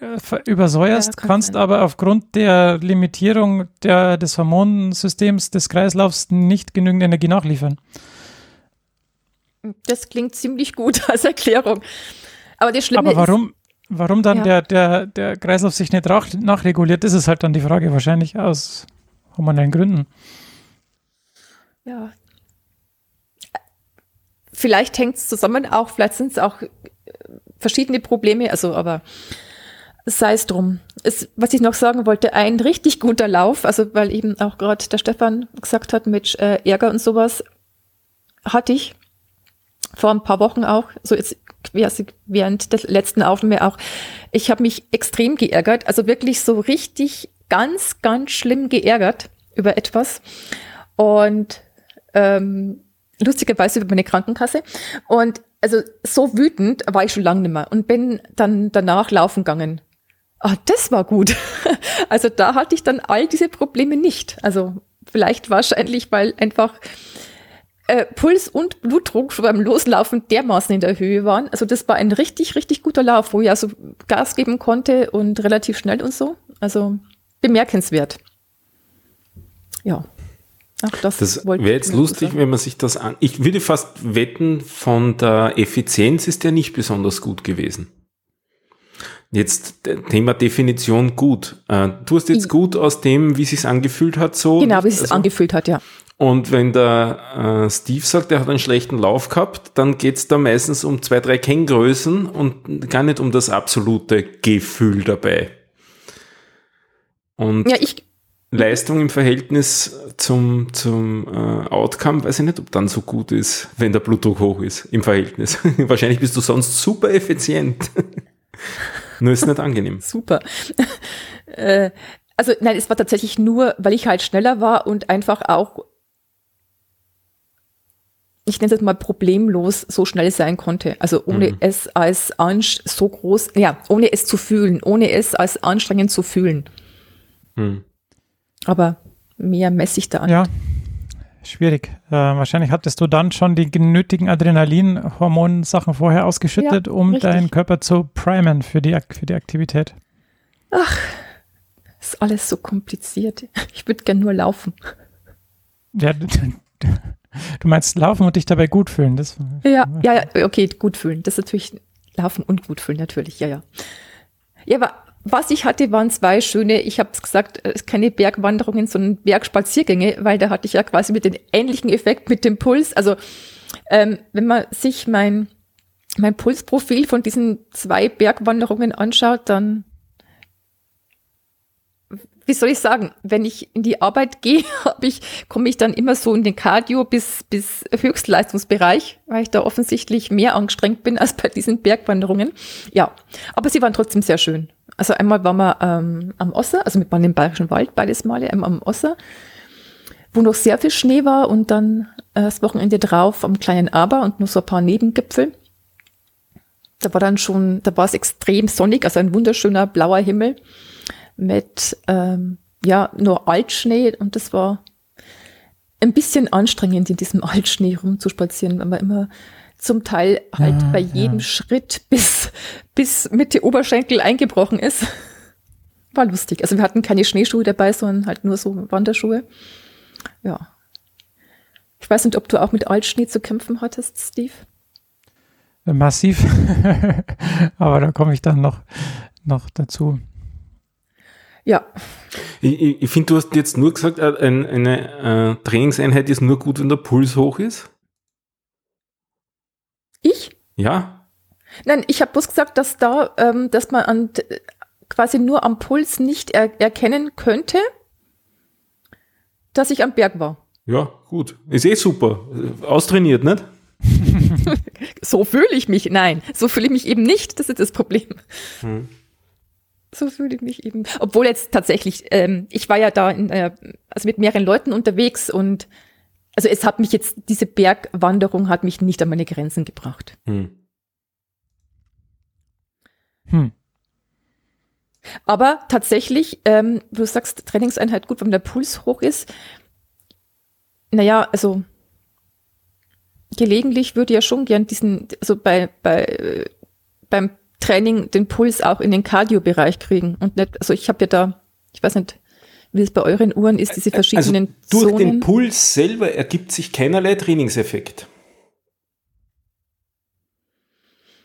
B: äh, übersäuerst,
C: Ja, kann
B: kannst
C: sein.
B: aber aufgrund der Limitierung der, des Hormonsystems des Kreislaufs nicht genügend Energie nachliefern.
C: Das klingt ziemlich gut (laughs) als Erklärung. Aber das Schlimme
B: aber warum, warum dann
C: Ja.
B: der, der, der Kreislauf sich nicht nachreguliert, das ist halt dann die Frage, wahrscheinlich aus hormonellen Gründen.
C: ist, ja. Vielleicht hängt es zusammen auch, vielleicht sind es auch äh, verschiedene Probleme, also aber sei es drum. Es, was ich noch sagen wollte, ein richtig guter Lauf, also weil eben auch gerade der Stefan gesagt hat mit äh, Ärger und sowas, hatte ich vor ein paar Wochen auch, so jetzt während der letzten Aufnahme auch, ich habe mich extrem geärgert, also wirklich so richtig ganz, ganz schlimm geärgert über etwas. Und ähm, lustigerweise über meine Krankenkasse. Und also so wütend war ich schon lange nicht mehr und bin dann danach laufen gegangen. Ah, das war gut. (laughs) Also da hatte ich dann all diese Probleme nicht. Also vielleicht wahrscheinlich, weil einfach äh, Puls und Blutdruck beim Loslaufen dermaßen in der Höhe waren. Also das war ein richtig, richtig guter Lauf, wo ich also Gas geben konnte und relativ schnell und so. Also bemerkenswert. Ja. Auch das
E: Das wäre jetzt lustig,
C: sagen.
E: wenn man sich das an. Ich würde fast wetten, von der Effizienz ist der nicht besonders gut gewesen. Jetzt äh, Thema Definition gut. Äh, Du hast jetzt gut aus dem, wie sich's angefühlt hat, so.
C: Genau, wie es sich
E: Also-
C: angefühlt hat, ja.
E: Und wenn der äh, Steve sagt, er hat einen schlechten Lauf gehabt, dann geht's da meistens um zwei, drei Kenngrößen und gar nicht um das absolute Gefühl dabei. Und
C: Ja, ich,
E: Leistung im Verhältnis zum, zum äh, Outcome, weiß ich nicht, ob dann so gut ist, wenn der Blutdruck hoch ist im Verhältnis. (laughs) Wahrscheinlich bist du sonst super effizient. (laughs) Nur ist nicht angenehm.
C: super. (laughs) äh, also nein, es war tatsächlich nur, weil ich halt schneller war und einfach auch, ich nenne es jetzt mal problemlos, so schnell sein konnte. Also ohne
E: Mhm.
C: es als anst so groß, ja, ohne es zu fühlen, ohne es als anstrengend zu fühlen.
E: Hm.
C: Aber mehr messe ich da an.
B: Ja, schwierig. Äh, wahrscheinlich hattest du dann schon die nötigen Adrenalin-Hormonsachen vorher ausgeschüttet,
C: Ja,
B: um
C: richtig.
B: deinen Körper zu primen für die, für die Aktivität.
C: Ist alles so kompliziert. Ich würde gern nur laufen.
B: Ja, (laughs) du meinst laufen und dich dabei gut fühlen. Das,
C: Ja, ja, ja, okay, gut fühlen. Das ist natürlich laufen und gut fühlen, natürlich, ja, ja. Ja, aber was ich hatte, waren zwei schöne, ich habe es gesagt, äh, keine Bergwanderungen, sondern Bergspaziergänge, weil da hatte ich ja quasi mit dem ähnlichen Effekt mit dem Puls. Also ähm, wenn man sich mein, mein Pulsprofil von diesen zwei Bergwanderungen anschaut, dann wie soll ich sagen, wenn ich in die Arbeit gehe, (laughs) habe ich, komme ich dann immer so in den Cardio bis, bis Höchstleistungsbereich, weil ich da offensichtlich mehr angestrengt bin (laughs) als bei diesen Bergwanderungen. Ja, aber sie waren trotzdem sehr schön. Also einmal waren wir ähm, am Osser, also mit man im Bayerischen Wald beides Male, einmal am Osser, wo noch sehr viel Schnee war und dann äh, das Wochenende drauf am kleinen Aber und nur so ein paar Nebengipfel. Da war dann schon, da war es extrem sonnig, also ein wunderschöner blauer Himmel mit ähm, ja nur Altschnee und das war ein bisschen anstrengend, in diesem (laughs) Altschnee rumzuspazieren, weil man immer zum Teil halt
B: Ja,
C: bei jedem
B: ja.
C: Schritt bis, bis Mitte Oberschenkel eingebrochen ist. (laughs) War lustig. Also wir hatten keine Schneeschuhe dabei, sondern halt nur so Wanderschuhe. Ja. Ich weiß nicht, ob du auch mit Altschnee zu kämpfen hattest, Steve.
B: Massiv. (laughs) Aber da komme ich dann noch, noch dazu.
C: Ja,
E: Ich, ich, finde, du hast jetzt nur gesagt, äh, ein, eine äh, Trainingseinheit ist nur gut, wenn der Puls hoch ist.
C: ich?
E: Ja.
C: Nein, ich habe bloß gesagt, dass da, ähm, dass man an, quasi nur am Puls nicht er, erkennen könnte, dass ich am Berg war.
E: Ja, gut. Ist eh super. Austrainiert, nicht? (laughs)
C: So fühle ich mich. Nein, so fühle ich mich eben nicht. Das ist das Problem.
E: Hm.
C: So fühle ich mich eben. Obwohl jetzt tatsächlich, ähm, ich war ja da in, äh, also mit mehreren Leuten unterwegs und also es hat mich jetzt, diese Bergwanderung hat mich nicht an meine Grenzen gebracht.
E: Hm.
B: Hm.
C: Aber tatsächlich, ähm, du sagst Trainingseinheit gut, wenn der Puls hoch ist. Naja, also gelegentlich würde ich ja schon gern diesen, also bei, bei, äh, beim Training den Puls auch in den Cardio-Bereich kriegen und nicht, also ich habe ja da, ich weiß nicht, wie es bei euren Uhren ist, diese verschiedenen
E: also durch den
C: Zonen.
E: Puls selber ergibt sich keinerlei Trainingseffekt.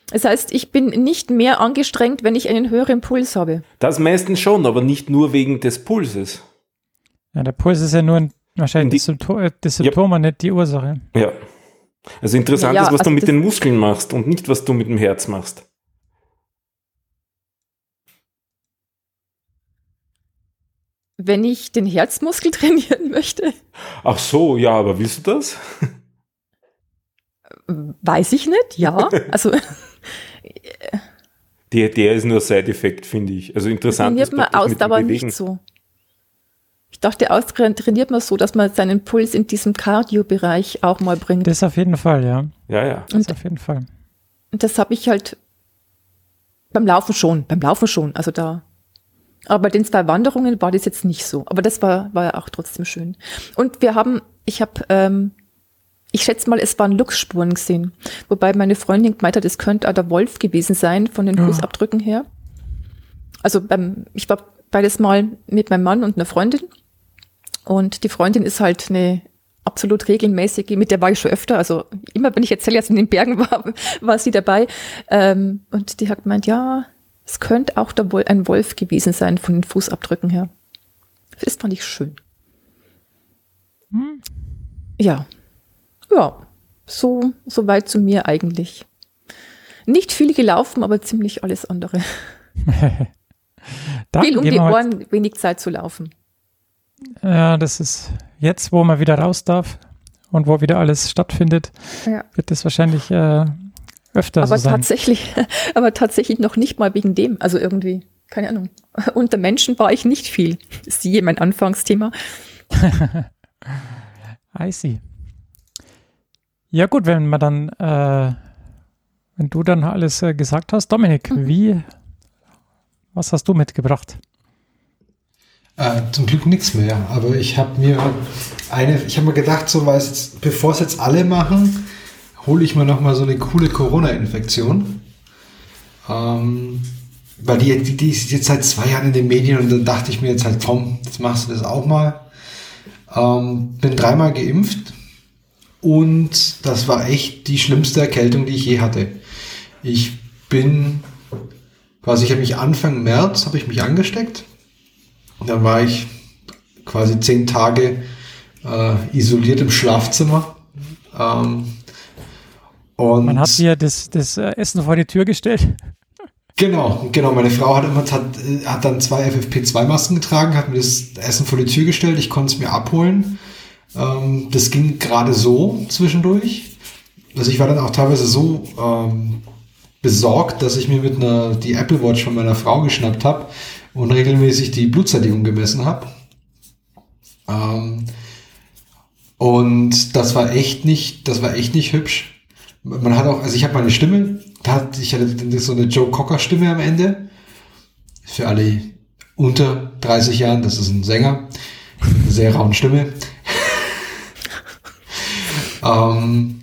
C: Das heißt, ich bin nicht mehr angestrengt, wenn ich einen höheren Puls habe.
E: Das meistens schon, aber nicht nur wegen des Pulses.
B: Ja, der Puls ist ja nur ein, wahrscheinlich
E: Die-
B: das Symptom, äh, das Symptom und nicht die Ursache.
E: Ja. Also interessant
C: Ja, ja,
E: ist, was du
C: also
E: mit
C: das-
E: den Muskeln machst und nicht, was du mit dem Herz machst.
C: Wenn ich den Herzmuskel (laughs) trainieren möchte,
E: Ach so, ja, aber willst du das?
C: weiß ich nicht, ja. (laughs) Also
E: Der, der ist nur Side-Effekt, finde ich. Also interessant
C: trainiert
E: ist
C: man
E: mit dem
C: Ausdauer nicht so. Ich dachte, Ausdauer trainiert man so, dass man seinen Puls in diesem Cardio-Bereich auch mal bringt.
B: Das auf jeden Fall, ja.
E: Ja, ja.
B: Das auf jeden Fall.
C: Und das habe ich halt beim Laufen schon, beim Laufen schon. Also da. Aber bei den zwei Wanderungen war das jetzt nicht so. Aber das war, war ja auch trotzdem schön. Und wir haben, ich habe, ähm, ich schätze mal, es waren Luchsspuren gesehen. Wobei meine Freundin gemeint hat, es könnte auch der Wolf gewesen sein, von den
B: Ja.
C: Fußabdrücken her. Also beim, ich war beides Mal mit meinem Mann und einer Freundin. Und die Freundin ist halt eine absolut regelmäßige, mit der war ich schon öfter, also immer wenn ich erzähle, jetzt in den Bergen (laughs) war, war sie dabei. Ähm, und die hat gemeint, ja, es könnte auch der Wol ein Wolf gewesen sein von den Fußabdrücken her. Das fand ich schön.
B: Hm.
C: Ja. Ja. So, so weit zu mir eigentlich. Nicht viel gelaufen, aber ziemlich alles andere. (laughs) Viel um die Ohren, wenig Zeit zu laufen.
B: Ja, das ist jetzt, wo man wieder raus darf und wo wieder alles stattfindet,
C: Ja.
B: wird das wahrscheinlich äh, öfter
C: aber
B: so sein.
C: tatsächlich, (laughs) aber tatsächlich noch nicht mal wegen dem. Also irgendwie, keine Ahnung. (laughs) Unter Menschen war ich nicht viel. Siehe mein Anfangsthema. (laughs)
B: I see. Ja gut, wenn man dann, äh, wenn du dann alles äh, gesagt hast, Dominik,
C: Mhm.
B: wie, was hast du mitgebracht?
D: Äh, zum Glück nichts mehr, aber ich habe mir eine, ich habe mir gedacht, so weil bevor es jetzt alle machen, hole ich mir noch mal so eine coole Corona-Infektion. Ähm, weil die, die, die ist jetzt seit zwei Jahren in den Medien und dann dachte ich mir jetzt halt, komm, jetzt machst du das auch mal. Ähm, bin dreimal geimpft und das war echt die schlimmste Erkältung, die ich je hatte. Ich bin, quasi, ich habe mich Anfang März, habe ich mich angesteckt. Und dann war ich quasi zehn Tage äh, isoliert im Schlafzimmer. Ähm, und
B: Man hat dir das, das äh, Essen vor die Tür gestellt.
D: Genau, genau. Meine Frau hat immer hat, hat dann zwei FFP2-Masken getragen, hat mir das Essen vor die Tür gestellt, ich konnte es mir abholen. Ähm, das ging gerade so zwischendurch. Also ich war dann auch teilweise so ähm, besorgt, dass ich mir mit einer die Apple Watch von meiner Frau geschnappt habe und regelmäßig die Blutsättigung gemessen habe. Ähm, und das war echt nicht, das war echt nicht hübsch. Man hat auch, also ich habe meine Stimme, ich hatte so eine Joe Cocker Stimme am Ende. Für alle unter 30 Jahren, das ist ein Sänger, eine sehr rauen Stimme. (laughs) ähm,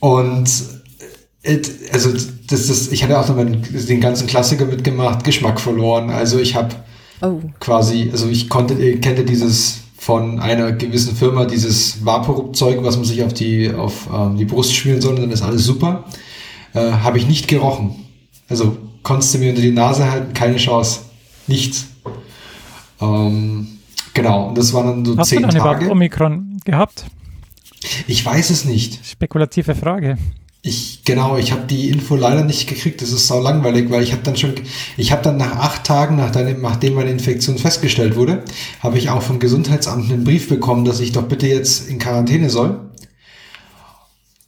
D: und also das ist, ich hatte auch noch meinen, den ganzen Klassiker mitgemacht, Geschmack verloren. Also ich habe oh. quasi, also ich konnte, ihr kennt ja dieses von einer gewissen Firma, dieses Vaporup-Zeug, was man sich auf die, auf ähm, die Brust schmieren soll, dann ist alles super. Äh, habe ich nicht gerochen. Also konntest du mir unter die Nase halten, keine Chance. Nichts. Ähm, genau, und das waren dann so
B: Hast
D: zehn
B: du dann
D: Tage.
B: Omikron gehabt?
D: Ich weiß es nicht.
B: Spekulative Frage.
D: Ich genau, ich habe die Info leider nicht gekriegt. Das ist sau langweilig, weil ich habe dann schon, ich habe dann nach acht Tagen, nachdem, nachdem meine Infektion festgestellt wurde, habe ich auch vom Gesundheitsamt einen Brief bekommen, dass ich doch bitte jetzt in Quarantäne soll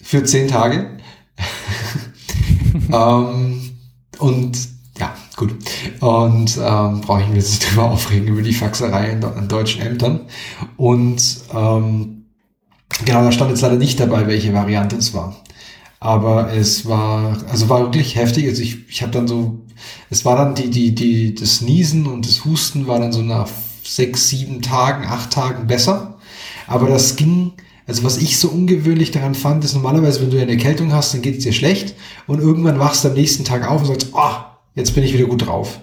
D: für zehn Tage. (laughs) ähm, und ja, gut. Und ähm, brauche ich mir jetzt nicht drüber aufregen über die Faxerei an deutschen Ämtern. Und ähm, genau, da stand jetzt leider nicht dabei, welche Variante es war. Aber es war, also war wirklich heftig. Also ich, ich habe dann so, es war dann die, die, die, das Niesen und das Husten war dann so nach sechs, sieben Tagen, acht Tagen besser. Aber das ging, also was ich so ungewöhnlich daran fand, ist normalerweise, wenn du eine Erkältung hast, dann geht es dir schlecht und irgendwann wachst du am nächsten Tag auf und sagst, ah, oh, jetzt bin ich wieder gut drauf.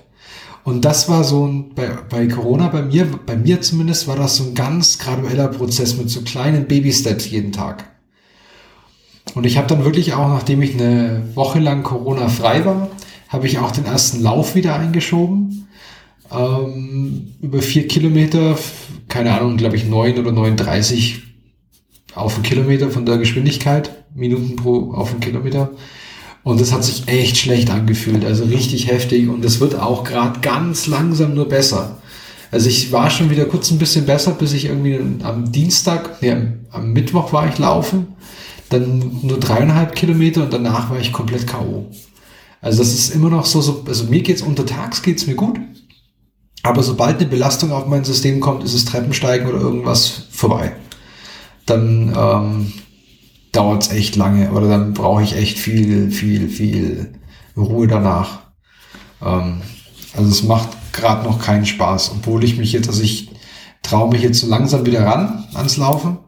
D: Und das war so ein, bei, bei Corona, bei mir, bei mir zumindest, war das so ein ganz gradueller Prozess mit so kleinen Baby-Steps jeden Tag. Und ich habe dann wirklich auch, nachdem ich eine Woche lang Corona frei war, habe ich auch den ersten Lauf wieder eingeschoben. Ähm, über vier Kilometer, keine Ahnung, glaube ich neun oder 39 auf einen Kilometer von der Geschwindigkeit, Minuten pro auf einen Kilometer. Und das hat sich echt schlecht angefühlt, also richtig heftig. Und es wird auch gerade ganz langsam nur besser. Also ich war schon wieder kurz ein bisschen besser, bis ich irgendwie am Dienstag, nee, am Mittwoch war ich laufen dann nur dreieinhalb Kilometer und danach war ich komplett K.O. Also das ist immer noch so, so also mir geht's untertags geht's mir gut, aber sobald eine Belastung auf mein System kommt, ist es Treppensteigen oder irgendwas vorbei. Dann ähm, dauert's echt lange oder dann brauche ich echt viel, viel, viel Ruhe danach. Ähm, also es macht gerade noch keinen Spaß, obwohl ich mich jetzt, also ich traue mich jetzt so langsam wieder ran ans Laufen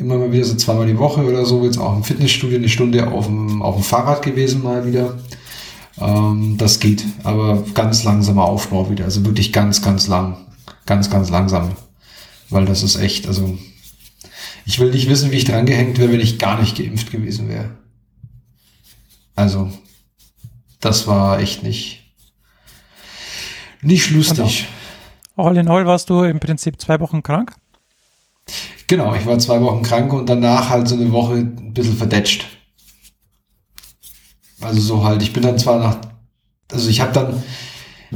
D: immer mal wieder so zweimal die Woche oder so, jetzt auch im Fitnessstudio eine Stunde auf dem, auf dem Fahrrad gewesen mal wieder. Ähm, das geht, aber ganz langsamer Aufbau wieder, also wirklich ganz, ganz lang, ganz, ganz langsam, weil das ist echt, also ich will nicht wissen, wie ich dran gehängt wäre, wenn ich gar nicht geimpft gewesen wäre. Also, das war echt nicht, nicht lustig.
B: All in all warst du im Prinzip zwei Wochen krank?
D: Genau, ich war zwei Wochen krank und danach halt so eine Woche ein bisschen verdetscht. Also so halt, ich bin dann zwar nach, also ich habe dann,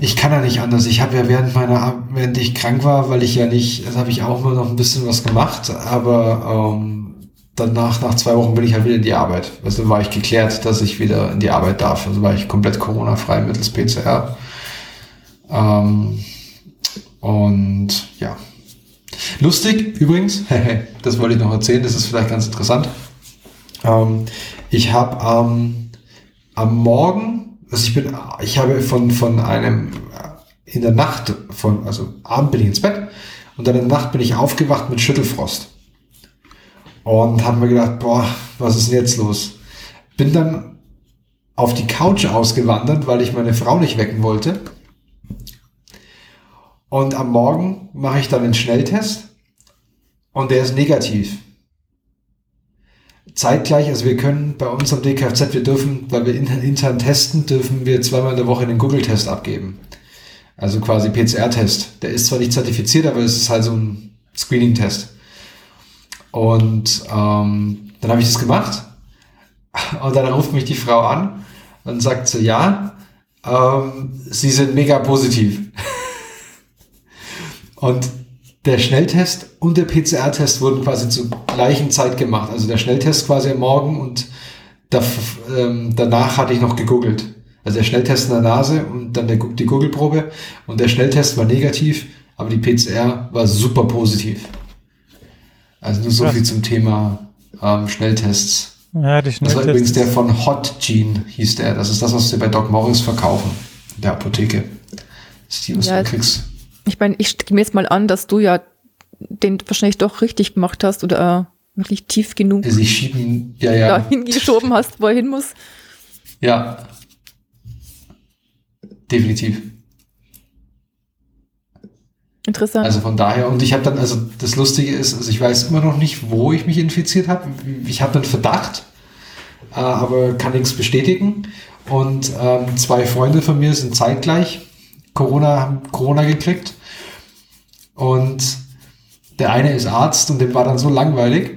D: ich kann ja nicht anders. Ich habe ja während meiner, während ich krank war, weil ich ja nicht, das habe ich auch mal noch ein bisschen was gemacht, aber ähm, danach, nach zwei Wochen bin ich halt wieder in die Arbeit. Also war ich geklärt, dass ich wieder in die Arbeit darf. Also war ich komplett Corona-frei mittels PCR. Ähm, und ja, Lustig übrigens, (laughs) das wollte ich noch erzählen, das ist vielleicht ganz interessant. Ähm, ich habe ähm, am Morgen, also ich bin, ich habe von, von einem, in der Nacht, von, also Abend bin ich ins Bett und dann in der Nacht bin ich aufgewacht mit Schüttelfrost. Und habe mir gedacht, boah, was ist denn jetzt los? Bin dann auf die Couch ausgewandert, weil ich meine Frau nicht wecken wollte und am Morgen mache ich dann einen Schnelltest und der ist negativ. Zeitgleich, also wir können bei uns am DKFZ, wir dürfen, weil wir intern testen, dürfen wir zweimal in der Woche den Google-Test abgeben. Also quasi PCR-Test. Der ist zwar nicht zertifiziert, aber es ist halt so ein Screening-Test. Und ähm, dann habe ich das gemacht und dann ruft mich die Frau an und sagt so, ja, ähm, sie sind mega positiv. Und der Schnelltest und der PCR-Test wurden quasi zur gleichen Zeit gemacht. Also der Schnelltest quasi am Morgen und da, ähm, danach hatte ich noch gegoogelt. Also der Schnelltest in der Nase und dann der, die Google-Probe und der Schnelltest war negativ, aber die PCR war super positiv. Also nur so viel zum Thema ähm, Schnelltests.
B: Ja, die
D: Das war übrigens der von Hot Gene, hieß der. Das ist das, was sie bei Doc Morris verkaufen, in der Apotheke. Das ist die, was
C: Ja,
D: du kriegst.
C: Ich meine, ich nehme jetzt mal an, dass du ja den wahrscheinlich doch richtig gemacht hast oder äh, wirklich tief genug
D: Sie schieben, ja, ja.
C: dahin geschoben hast, wo er hin muss.
D: Ja. Definitiv.
C: Interessant.
D: Also von daher, und ich habe dann, also das Lustige ist, also ich weiß immer noch nicht, wo ich mich infiziert habe. Ich habe einen Verdacht, äh, aber kann nichts bestätigen. Und ähm, zwei Freunde von mir sind zeitgleich Corona, haben Corona gekriegt. Und der eine ist Arzt und dem war dann so langweilig,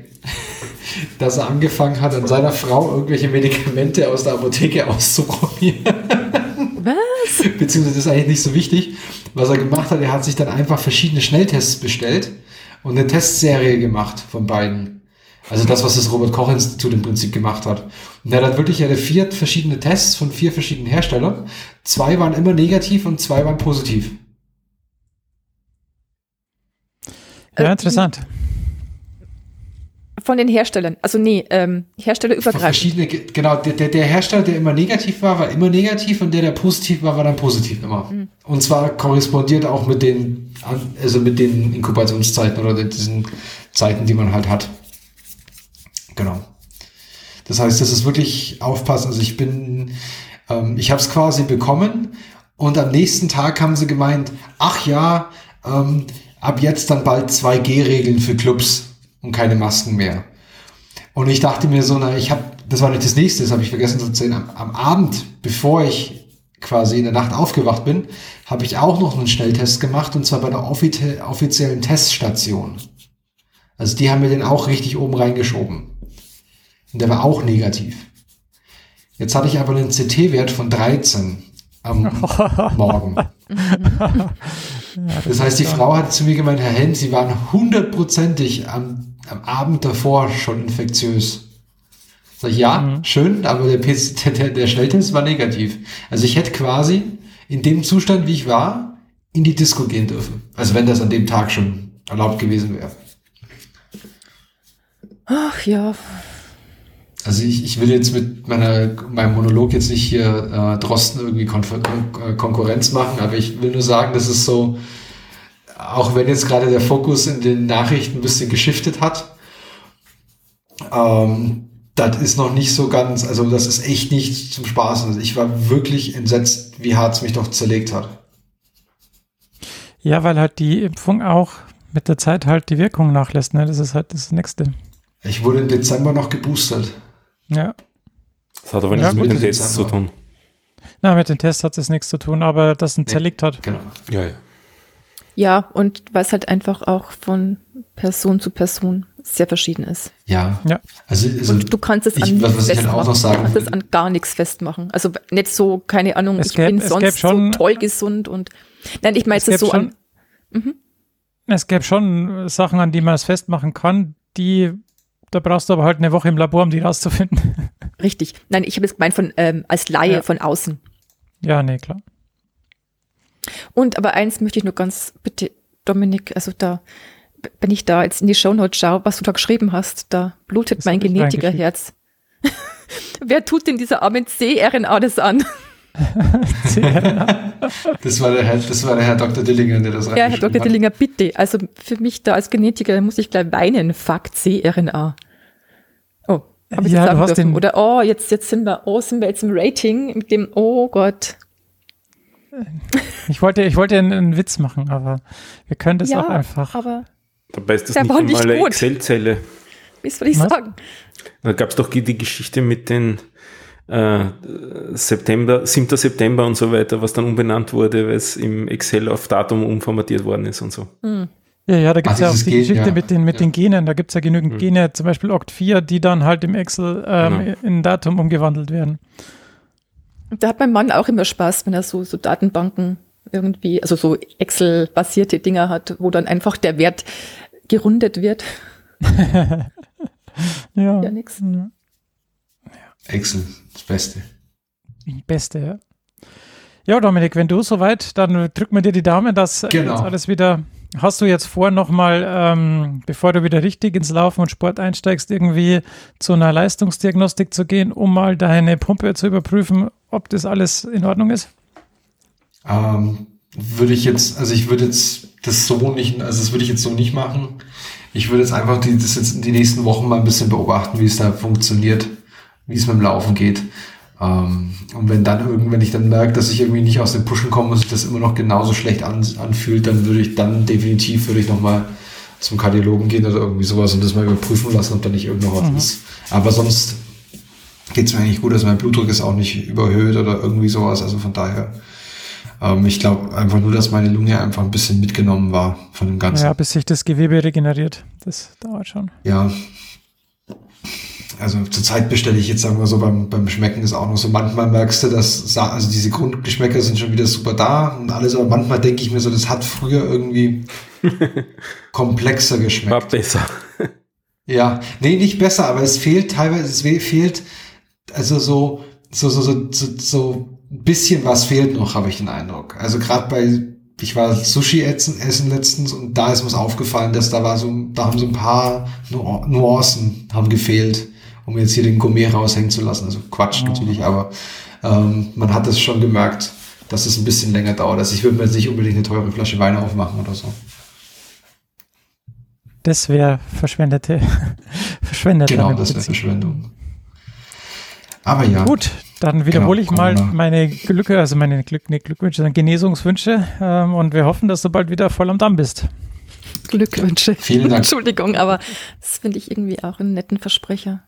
D: (laughs) dass er angefangen hat, an seiner Frau irgendwelche Medikamente aus der Apotheke auszuprobieren. (laughs)
C: Was?
D: Beziehungsweise das ist eigentlich nicht so wichtig. Was er gemacht hat, er hat sich dann einfach verschiedene Schnelltests bestellt und eine Testserie gemacht von beiden. Also das, was das Robert-Koch-Institut im Prinzip gemacht hat. Und er hat wirklich hatte vier verschiedene Tests von vier verschiedenen Herstellern. Zwei waren immer negativ und zwei waren positiv.
B: Ja, interessant.
C: Von den Herstellern. Also nee, ähm, Herstellerübergreifend.
D: verschiedene, genau, der, der, Hersteller, der immer negativ war, war immer negativ und der, der positiv war, war dann positiv immer. Und zwar korrespondiert auch mit den, also mit den Inkubationszeiten oder diesen Zeiten, die man halt hat. Genau. Das heißt, das ist wirklich aufpassen. Also ich bin, ähm, ich habe es quasi bekommen und am nächsten Tag haben sie gemeint, ach ja, ähm, ab jetzt dann bald 2G-Regeln für Clubs und keine Masken mehr. Und ich dachte mir so, na, ich habe, das war nicht das nächste, das habe ich vergessen zu erzählen, am, am Abend, bevor ich quasi in der Nacht aufgewacht bin, habe ich auch noch einen Schnelltest gemacht und zwar bei der offizie offiziellen Teststation. Also die haben mir den auch richtig oben reingeschoben. Und der war auch negativ. Jetzt hatte ich aber einen CT-Wert von 13 am (laughs) Morgen. Das heißt, die Frau hat zu mir gemeint, Herr Henn, Sie waren hundertprozentig am, am Abend davor schon infektiös. Sag ich, ja, schön, aber der, PC, der, der Schnelltest war negativ. Also ich hätte quasi in dem Zustand, wie ich war, in die Disco gehen dürfen. Also wenn das an dem Tag schon erlaubt gewesen wäre.
C: Ach ja.
D: Also ich, ich will jetzt mit meiner, meinem Monolog jetzt nicht hier äh, Drosten irgendwie Konfer äh, Konkurrenz machen, aber ich will nur sagen, dass es so, auch wenn jetzt gerade der Fokus in den Nachrichten ein bisschen geschiftet hat, ähm, das ist noch nicht so ganz, also das ist echt nicht zum Spaß. Also ich war wirklich entsetzt, wie hart es mich doch zerlegt hat.
B: Ja, weil halt die Impfung auch mit der Zeit halt die Wirkung nachlässt. Ne? Das ist halt das Nächste.
D: Ich wurde im Dezember noch geboostert.
B: Ja.
E: Das hat aber
B: Ja,
E: nichts mit
D: gut.
E: den Tests zu tun.
B: Na, mit den Tests hat es nichts zu tun, aber dass ein zerlegt hat.
D: Genau.
E: Ja, ja.
C: Ja, und es halt einfach auch von Person zu Person sehr verschieden ist.
D: Ja.
B: Ja.
D: Also, also
C: Und du kannst es
D: ich-
C: an
D: was-
C: nichts
D: was ich halt auch noch sagen
C: du kannst es an gar nichts festmachen. Also nicht so, keine Ahnung,
B: Es
C: ich
B: gäb-
C: bin sonst
B: schon-
C: so toll gesund und nein, ich meine
B: Es
C: so an.
B: schon- Es gäbe schon Sachen, an die man es festmachen kann, die, da brauchst du aber halt eine Woche im Labor, um die rauszufinden. (laughs)
C: Richtig. Nein, ich habe es gemeint von ähm, als Laie
B: Ja.
C: von außen.
B: ja, nee, klar.
C: Und aber eins möchte ich nur ganz bitte, Dominik, also da, wenn ich da jetzt in die Shownotes schaue, was du da geschrieben hast, da blutet
B: Das
C: mein Genetikerherz. (laughs) Wer tut denn dieser armen C-RNA das an? (laughs)
D: das war der Herr, das war der Herr Dr. Dillinger, der das
C: Ja, Herr Dr.
D: hat.
C: Dillinger, bitte. Also für mich da als Genetiker muss ich gleich weinen. Fuck C-RNA. Oh, habe ich
B: Ja,
C: das sagen
B: du hast
C: dürfen?
B: den-
C: Oder oh, jetzt, jetzt sind wir, oh, sind wir jetzt im Rating mit dem, oh Gott.
B: Ich wollte, ich wollte einen, einen Witz machen, aber wir können das
C: ja,
B: auch einfach.
C: aber
E: Dabei ist das
C: Der
E: nicht
C: war
E: einmal
C: nicht
E: eine
C: gut.
E: Excel-Zelle.
C: wie soll ich
B: Was?
C: sagen?
E: Da gab es doch die Geschichte mit den äh, September, 7. September und so weiter, was dann umbenannt wurde, weil es im Excel auf Datum umformatiert worden ist und so.
B: Ja, ja, da gibt es
D: Ah,
B: ja auch die
D: Gen,
B: Geschichte
D: ja.
B: mit den, mit
D: Ja.
B: den Genen. Da gibt es ja genügend Gene, zum Beispiel OCT4, die dann halt im Excel ähm,
E: Genau.
B: in Datum umgewandelt werden.
C: Da hat mein Mann auch immer Spaß, wenn er so, so Datenbanken irgendwie, also so Excel-basierte Dinger hat, wo dann einfach der Wert gerundet wird. (laughs)
B: ja.
C: Ja, nix.
D: Excel, das Beste.
B: Beste, ja. Ja, Dominik, wenn du soweit, dann drück mir dir die Daumen, dass
D: Genau.
B: jetzt alles wieder. Hast du jetzt vor, nochmal, ähm, bevor du wieder richtig ins Laufen und Sport einsteigst, irgendwie zu einer Leistungsdiagnostik zu gehen, um mal deine Pumpe zu überprüfen, ob das alles in Ordnung ist?
D: Ähm, würde ich jetzt, also ich würde jetzt das so nicht, also das würde ich jetzt so nicht machen. Ich würde jetzt einfach die, das jetzt in die nächsten Wochen mal ein bisschen beobachten, wie es da funktioniert, wie es mit dem Laufen geht. Ähm, und wenn dann irgendwann, wenn ich dann merke, dass ich irgendwie nicht aus dem Pushen komme und sich das immer noch genauso schlecht an, anfühlt, dann würde ich dann definitiv, würde ich nochmal zum Kardiologen gehen oder irgendwie sowas und das mal überprüfen lassen, ob da nicht irgend noch was ist. Aber sonst geht's mir eigentlich gut, also mein Blutdruck ist auch nicht überhöht oder irgendwie sowas, also von daher. Ähm, ich glaube einfach nur, dass meine Lunge einfach ein bisschen mitgenommen war von dem Ganzen.
B: Ja, bis sich das Gewebe regeneriert. Das dauert schon.
D: Ja. Also zurzeit bestelle ich jetzt, sagen wir so, beim, beim Schmecken ist auch noch so, manchmal merkst du, dass, also diese Grundgeschmäcker sind schon wieder super da und alles, aber manchmal denke ich mir so, das hat früher irgendwie (laughs) komplexer
E: War
D: geschmeckt.
E: besser.
D: Ja, nee, nicht besser, aber es fehlt teilweise, es fehlt, also so, so, so, so, so, so ein bisschen was fehlt noch, habe ich den Eindruck. Also gerade bei, ich war Sushi essen, essen letztens und da ist mir aufgefallen, dass da war so, da haben so ein paar Nu- Nuancen haben gefehlt, um jetzt hier den Gourmet raushängen zu lassen. Also Quatsch natürlich, aber ähm, man hat es schon gemerkt, dass es ein bisschen länger dauert. Also ich würde mir jetzt nicht unbedingt eine teure Flasche Wein aufmachen oder so.
B: Das wäre verschwendete, (laughs) verschwendete
D: Genau, das wäre. Verschwendung. Aber ja.
B: Gut, dann wiederhole
D: Genau,
B: ich mal
D: Corona.
B: meine Glücke, also meine Glück, nee, Glückwünsche, Genesungswünsche ähm, und wir hoffen, dass du bald wieder voll am Damm bist.
C: Glückwünsche.
D: Vielen Dank. (laughs)
C: Entschuldigung, aber das finde ich irgendwie auch einen netten Versprecher.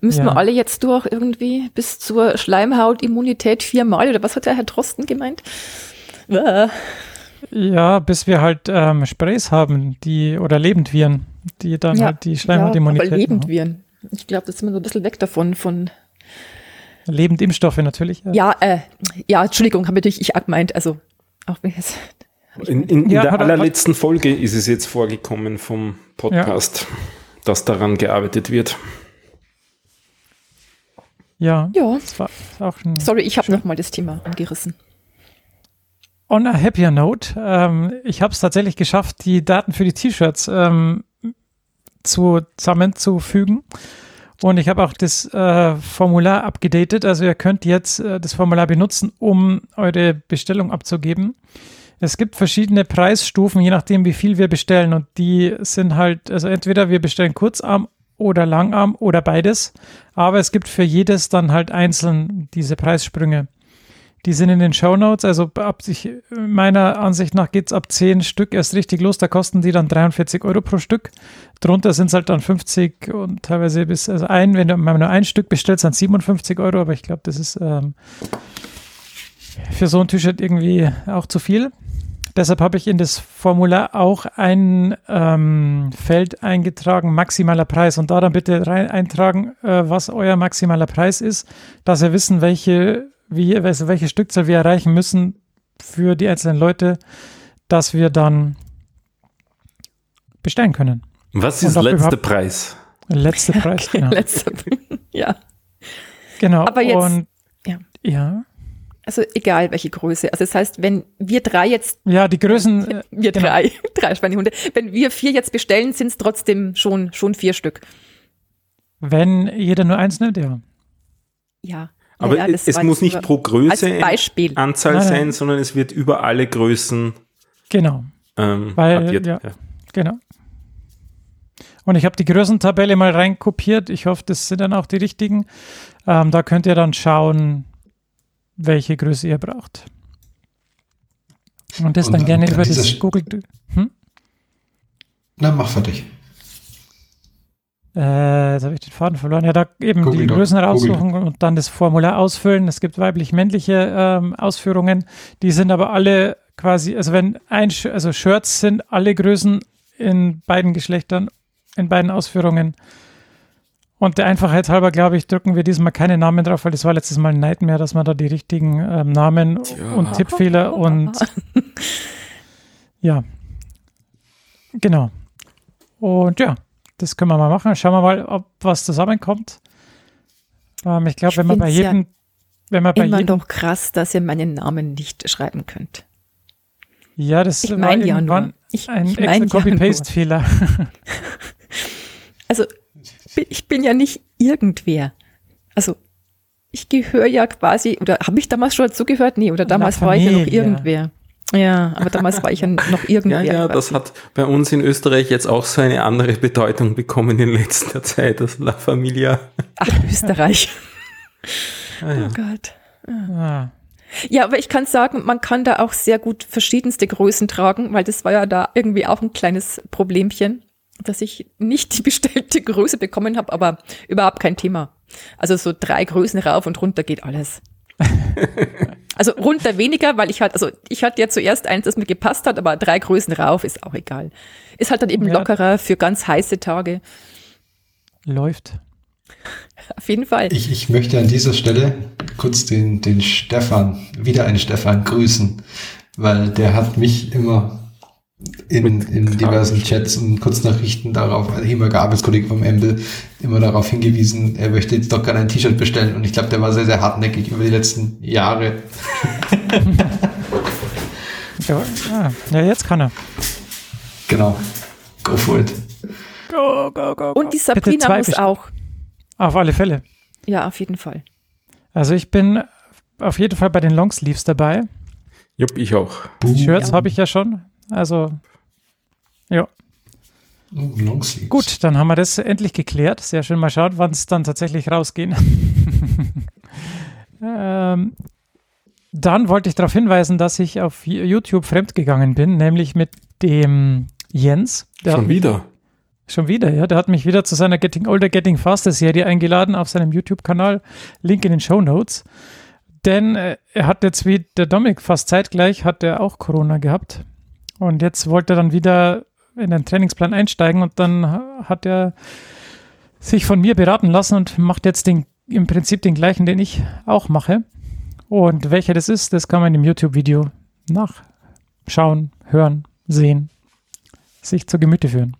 C: Müssen
B: Ja.
C: wir alle jetzt durch irgendwie bis zur Schleimhautimmunität viermal oder was hat der Herr Drosten gemeint? Äh,
B: Ja, bis wir halt ähm, Sprays haben, die oder Lebendviren, die dann
C: Ja,
B: halt die
C: ja,
B: Schleimhautimmunität
C: aber
B: machen.
C: Lebendviren. Ich glaube, das sind wir so ein bisschen weg davon, von,
B: Lebendimpfstoffe natürlich.
C: ja, äh, ja, Entschuldigung, habe natürlich ich gemeint, also, auch wenn jetzt,
E: In, in, in
B: Ja,
E: der
B: hat er-
E: allerletzten Folge ist es jetzt vorgekommen vom Podcast, dass daran gearbeitet wird.
B: Ja,
C: ja,
B: das war auch ein
C: sorry, ich habe nochmal das Thema angerissen.
B: On a happier note, ähm, ich habe es tatsächlich geschafft, die Daten für die T-Shirts ähm, zu, zusammenzufügen. Und ich habe auch das äh, Formular abgedatet. Also ihr könnt jetzt äh, das Formular benutzen, um eure Bestellung abzugeben. Es gibt verschiedene Preisstufen, je nachdem, wie viel wir bestellen. Und die sind halt, also entweder wir bestellen Kurzarm oder Langarm oder beides. Aber es gibt für jedes dann halt einzeln diese Preissprünge. Die sind in den Show Notes. Also ab sich, meiner Ansicht nach geht es ab 10 Stück erst richtig los. Da kosten die dann 43 Euro pro Stück. Drunter sind es halt dann 50 und teilweise bis, also ein, wenn du nur ein Stück bestellst, dann 57 Euro. Aber ich glaube, das ist ähm, für so ein T-Shirt irgendwie auch zu viel. Deshalb habe ich in das Formular auch ein ähm, Feld eingetragen, maximaler Preis. Und da dann bitte rein eintragen, äh, was euer maximaler Preis ist, dass wir wissen, welche, wie, also welche Stückzahl wir erreichen müssen für die einzelnen Leute, dass wir dann bestellen können.
E: Was ist letzter
B: überhaupt-
E: Preis?
B: Letzter (laughs) Preis,
C: Okay,
B: genau.
C: letzter, (laughs) ja.
B: genau.
C: Aber jetzt-
B: Und,
C: ja.
B: ja.
C: Also egal welche Größe. Also das heißt, wenn wir drei jetzt,
B: Ja, die Größen, (laughs) äh,
C: wir
B: genau.
C: drei, (laughs) drei Schweinehunde, wenn wir vier jetzt bestellen, sind es trotzdem schon, schon vier Stück.
B: wenn jeder nur eins nimmt, ja.
C: Ja.
E: Aber
C: ja, ja,
E: es muss nicht pro Größe
C: Als Beispiel.
E: Anzahl
B: Nein, nein.
E: sein, sondern es wird über alle Größen
B: Genau.
E: ähm,
B: Weil,
E: addiert.
B: ja. Genau. Und ich habe die Größentabelle mal reinkopiert. Ich hoffe, das sind dann auch die richtigen. Ähm, da könnt ihr dann schauen, welche Größe ihr braucht. Und das
D: Und
B: dann
D: an-
B: gerne über das Google. Hm?
D: Na, mach fertig.
B: Äh, jetzt habe ich den Faden verloren. Ja, da eben
D: Google
B: die
D: Doc.
B: Größen
D: Google
B: raussuchen und dann das Formular ausfüllen. Es gibt weiblich-männliche ähm, Ausführungen. Die sind aber alle quasi, also wenn ein, also Shirts sind alle Größen in beiden Geschlechtern, in beiden Ausführungen. Und der Einfachheit halber, glaube ich, drücken wir diesmal keine Namen drauf, weil das war letztes Mal ein Nightmare, dass man da die richtigen ähm, Namen
E: Tja.
B: und Tippfehler (laughs) und ja. Genau. Und ja, das können wir mal machen. Schauen wir mal, ob was zusammenkommt. Ähm, ich glaube, wenn man bei
C: find's ja
B: jedem, wenn man bei
C: Immer
B: jedem,
C: doch krass, dass ihr meinen Namen nicht schreiben könnt.
B: ja, das
C: Ich
B: war
C: meine ja
B: irgendwann
C: nur. Ich,
B: ein
C: ich mein
B: extra. Copy-Paste-Fehler. (laughs)
C: Also, bin- ich bin ja nicht irgendwer. Also, ich gehöre ja quasi, oder habe ich damals schon dazugehört? Nee, oder damals war ich ja noch irgendwer. Ja, aber damals war ich ja noch (laughs)
F: Ja,
C: irgendwer.
F: ja, das
C: quasi.
F: hat bei uns in Österreich jetzt auch so eine andere Bedeutung bekommen in letzter Zeit, das La Familia.
C: Ach, Österreich.
F: Ah, ja.
C: Oh Gott.
B: ah.
C: Ja, aber ich kann sagen, man kann da auch sehr gut verschiedenste Größen tragen, weil das war ja da irgendwie auch ein kleines Problemchen, dass ich nicht die bestellte Größe bekommen habe, aber überhaupt kein Thema. Also so drei Größen rauf und runter geht alles. (laughs) also runter weniger, weil ich halt, also ich hatte ja zuerst eins, das mir gepasst hat, aber drei Größen rauf ist auch egal. Ist halt dann eben
B: Ja.
C: lockerer für ganz heiße Tage.
B: Läuft.
C: Auf jeden Fall.
D: Ich, ich möchte an dieser Stelle kurz den, den Stefan, wieder einen Stefan grüßen, weil der hat mich immer in,
F: Mit
D: in diversen Chats und Kurznachrichten darauf, ein ehemaliger Arbeitskollege vom Embel, immer darauf hingewiesen, er möchte jetzt doch gerne ein T-Shirt bestellen und ich glaube, der war sehr, sehr hartnäckig über die letzten Jahre. (laughs)
B: Ja, ah, ja, jetzt kann er.
D: Genau. Go for it.
B: Go, go, go,
C: Und die
B: Bitte
C: Sabrina
B: zwei
C: muss auch.
B: Auf alle Fälle.
C: Ja, auf jeden Fall.
B: Also ich bin auf jeden Fall bei den Longsleeves dabei.
F: Jupp, ich auch.
B: Shirts
C: Ja.
B: habe ich ja schon. Also ja,
D: Oh,
B: gut, dann haben wir das endlich geklärt. Sehr schön. Mal schauen, wann es dann tatsächlich rausgehen. (laughs) ähm, dann wollte ich darauf hinweisen, dass ich auf YouTube fremdgegangen bin, nämlich mit dem Jens. Der
F: Schon wieder.
B: Schon wieder, ja. Der hat mich wieder zu seiner Getting Older, Getting Faster Serie eingeladen auf seinem YouTube-Kanal. Link in den Show Notes. Denn äh, er hat jetzt wie der Dominik fast zeitgleich, hat er auch Corona gehabt. Und jetzt wollte er dann wieder in den Trainingsplan einsteigen und dann ha- hat er sich von mir beraten lassen und macht jetzt den, im Prinzip den gleichen, den ich auch mache. Und welcher das ist, das kann man im YouTube-Video nachschauen, hören, sehen, sich zu Gemüte führen.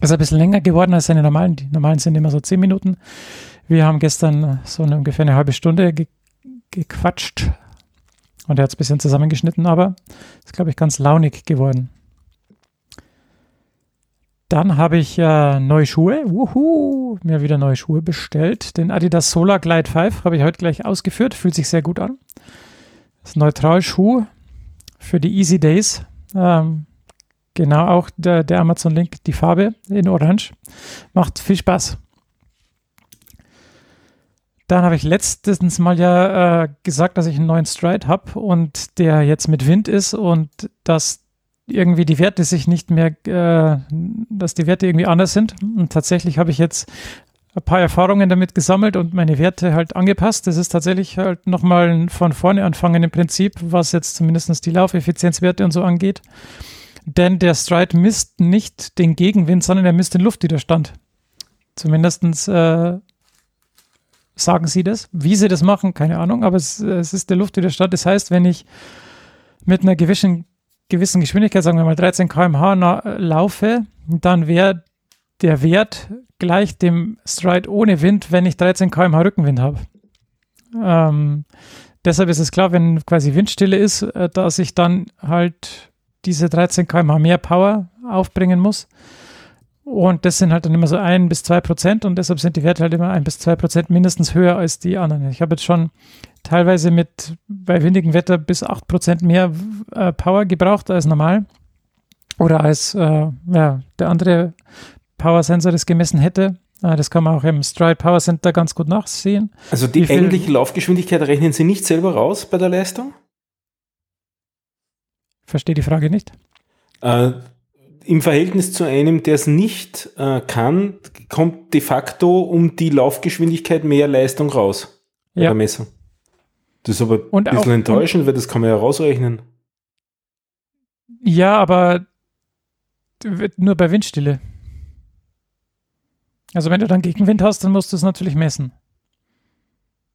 B: Ist ein bisschen länger geworden als seine normalen. Die normalen sind immer so zehn Minuten. Wir haben gestern so eine, ungefähr eine halbe Stunde ge gequatscht und er hat es ein bisschen zusammengeschnitten, aber ist, glaube ich, ganz launig geworden. Dann habe ich äh, neue Schuhe, wuhu, mir wieder neue Schuhe bestellt. Den Adidas Solar Glide 5 habe ich heute gleich ausgeführt, fühlt sich sehr gut an. Das Neutralschuh für die Easy Days. Ähm, Genau, auch der, der Amazon-Link, die Farbe in Orange. Macht viel Spaß. Dann habe ich letztens mal ja äh, gesagt, dass ich einen neuen Stride habe und der jetzt mit Wind ist und dass irgendwie die Werte sich nicht mehr, äh, dass die Werte irgendwie anders sind. Und tatsächlich habe ich jetzt ein paar Erfahrungen damit gesammelt und meine Werte halt angepasst. Das ist tatsächlich halt nochmal von vorne anfangen im Prinzip, was jetzt zumindest die Laufeffizienzwerte und so angeht. Denn der Stride misst nicht den Gegenwind, sondern er misst den Luftwiderstand. Zumindest äh, sagen sie das. Wie sie das machen, keine Ahnung, aber es, es ist der Luftwiderstand. Das heißt, wenn ich mit einer gewissen, gewissen Geschwindigkeit, sagen wir mal 13 km/h laufe, dann wäre der Wert gleich dem Stride ohne Wind, wenn ich 13 km/h Rückenwind habe. Ähm, deshalb ist es klar, wenn quasi Windstille ist, äh, dass ich dann halt diese 13 km/h mehr Power aufbringen muss. Und das sind halt dann immer so ein bis zwei Prozent und deshalb sind die Werte halt immer ein bis zwei Prozent mindestens höher als die anderen. Ich habe jetzt schon teilweise mit bei windigem Wetter bis acht Prozent mehr äh, Power gebraucht als normal. Oder als äh, ja, der andere Power-Sensor das gemessen hätte. Äh, das kann man auch im Stride Power Center ganz gut nachsehen.
E: Also die eigentliche Laufgeschwindigkeit rechnen Sie nicht selber raus bei der Leistung?
B: Verstehe die Frage nicht.
E: Im Verhältnis zu einem, der es nicht äh, kann, kommt de facto um die Laufgeschwindigkeit mehr Leistung raus bei
B: Ja.
E: der Messung. Das ist aber
B: Und
E: ein bisschen
B: auch-
E: enttäuschend, weil das kann man ja rausrechnen.
B: Ja, aber nur bei Windstille. Also wenn du dann Gegenwind hast, dann musst du es natürlich messen.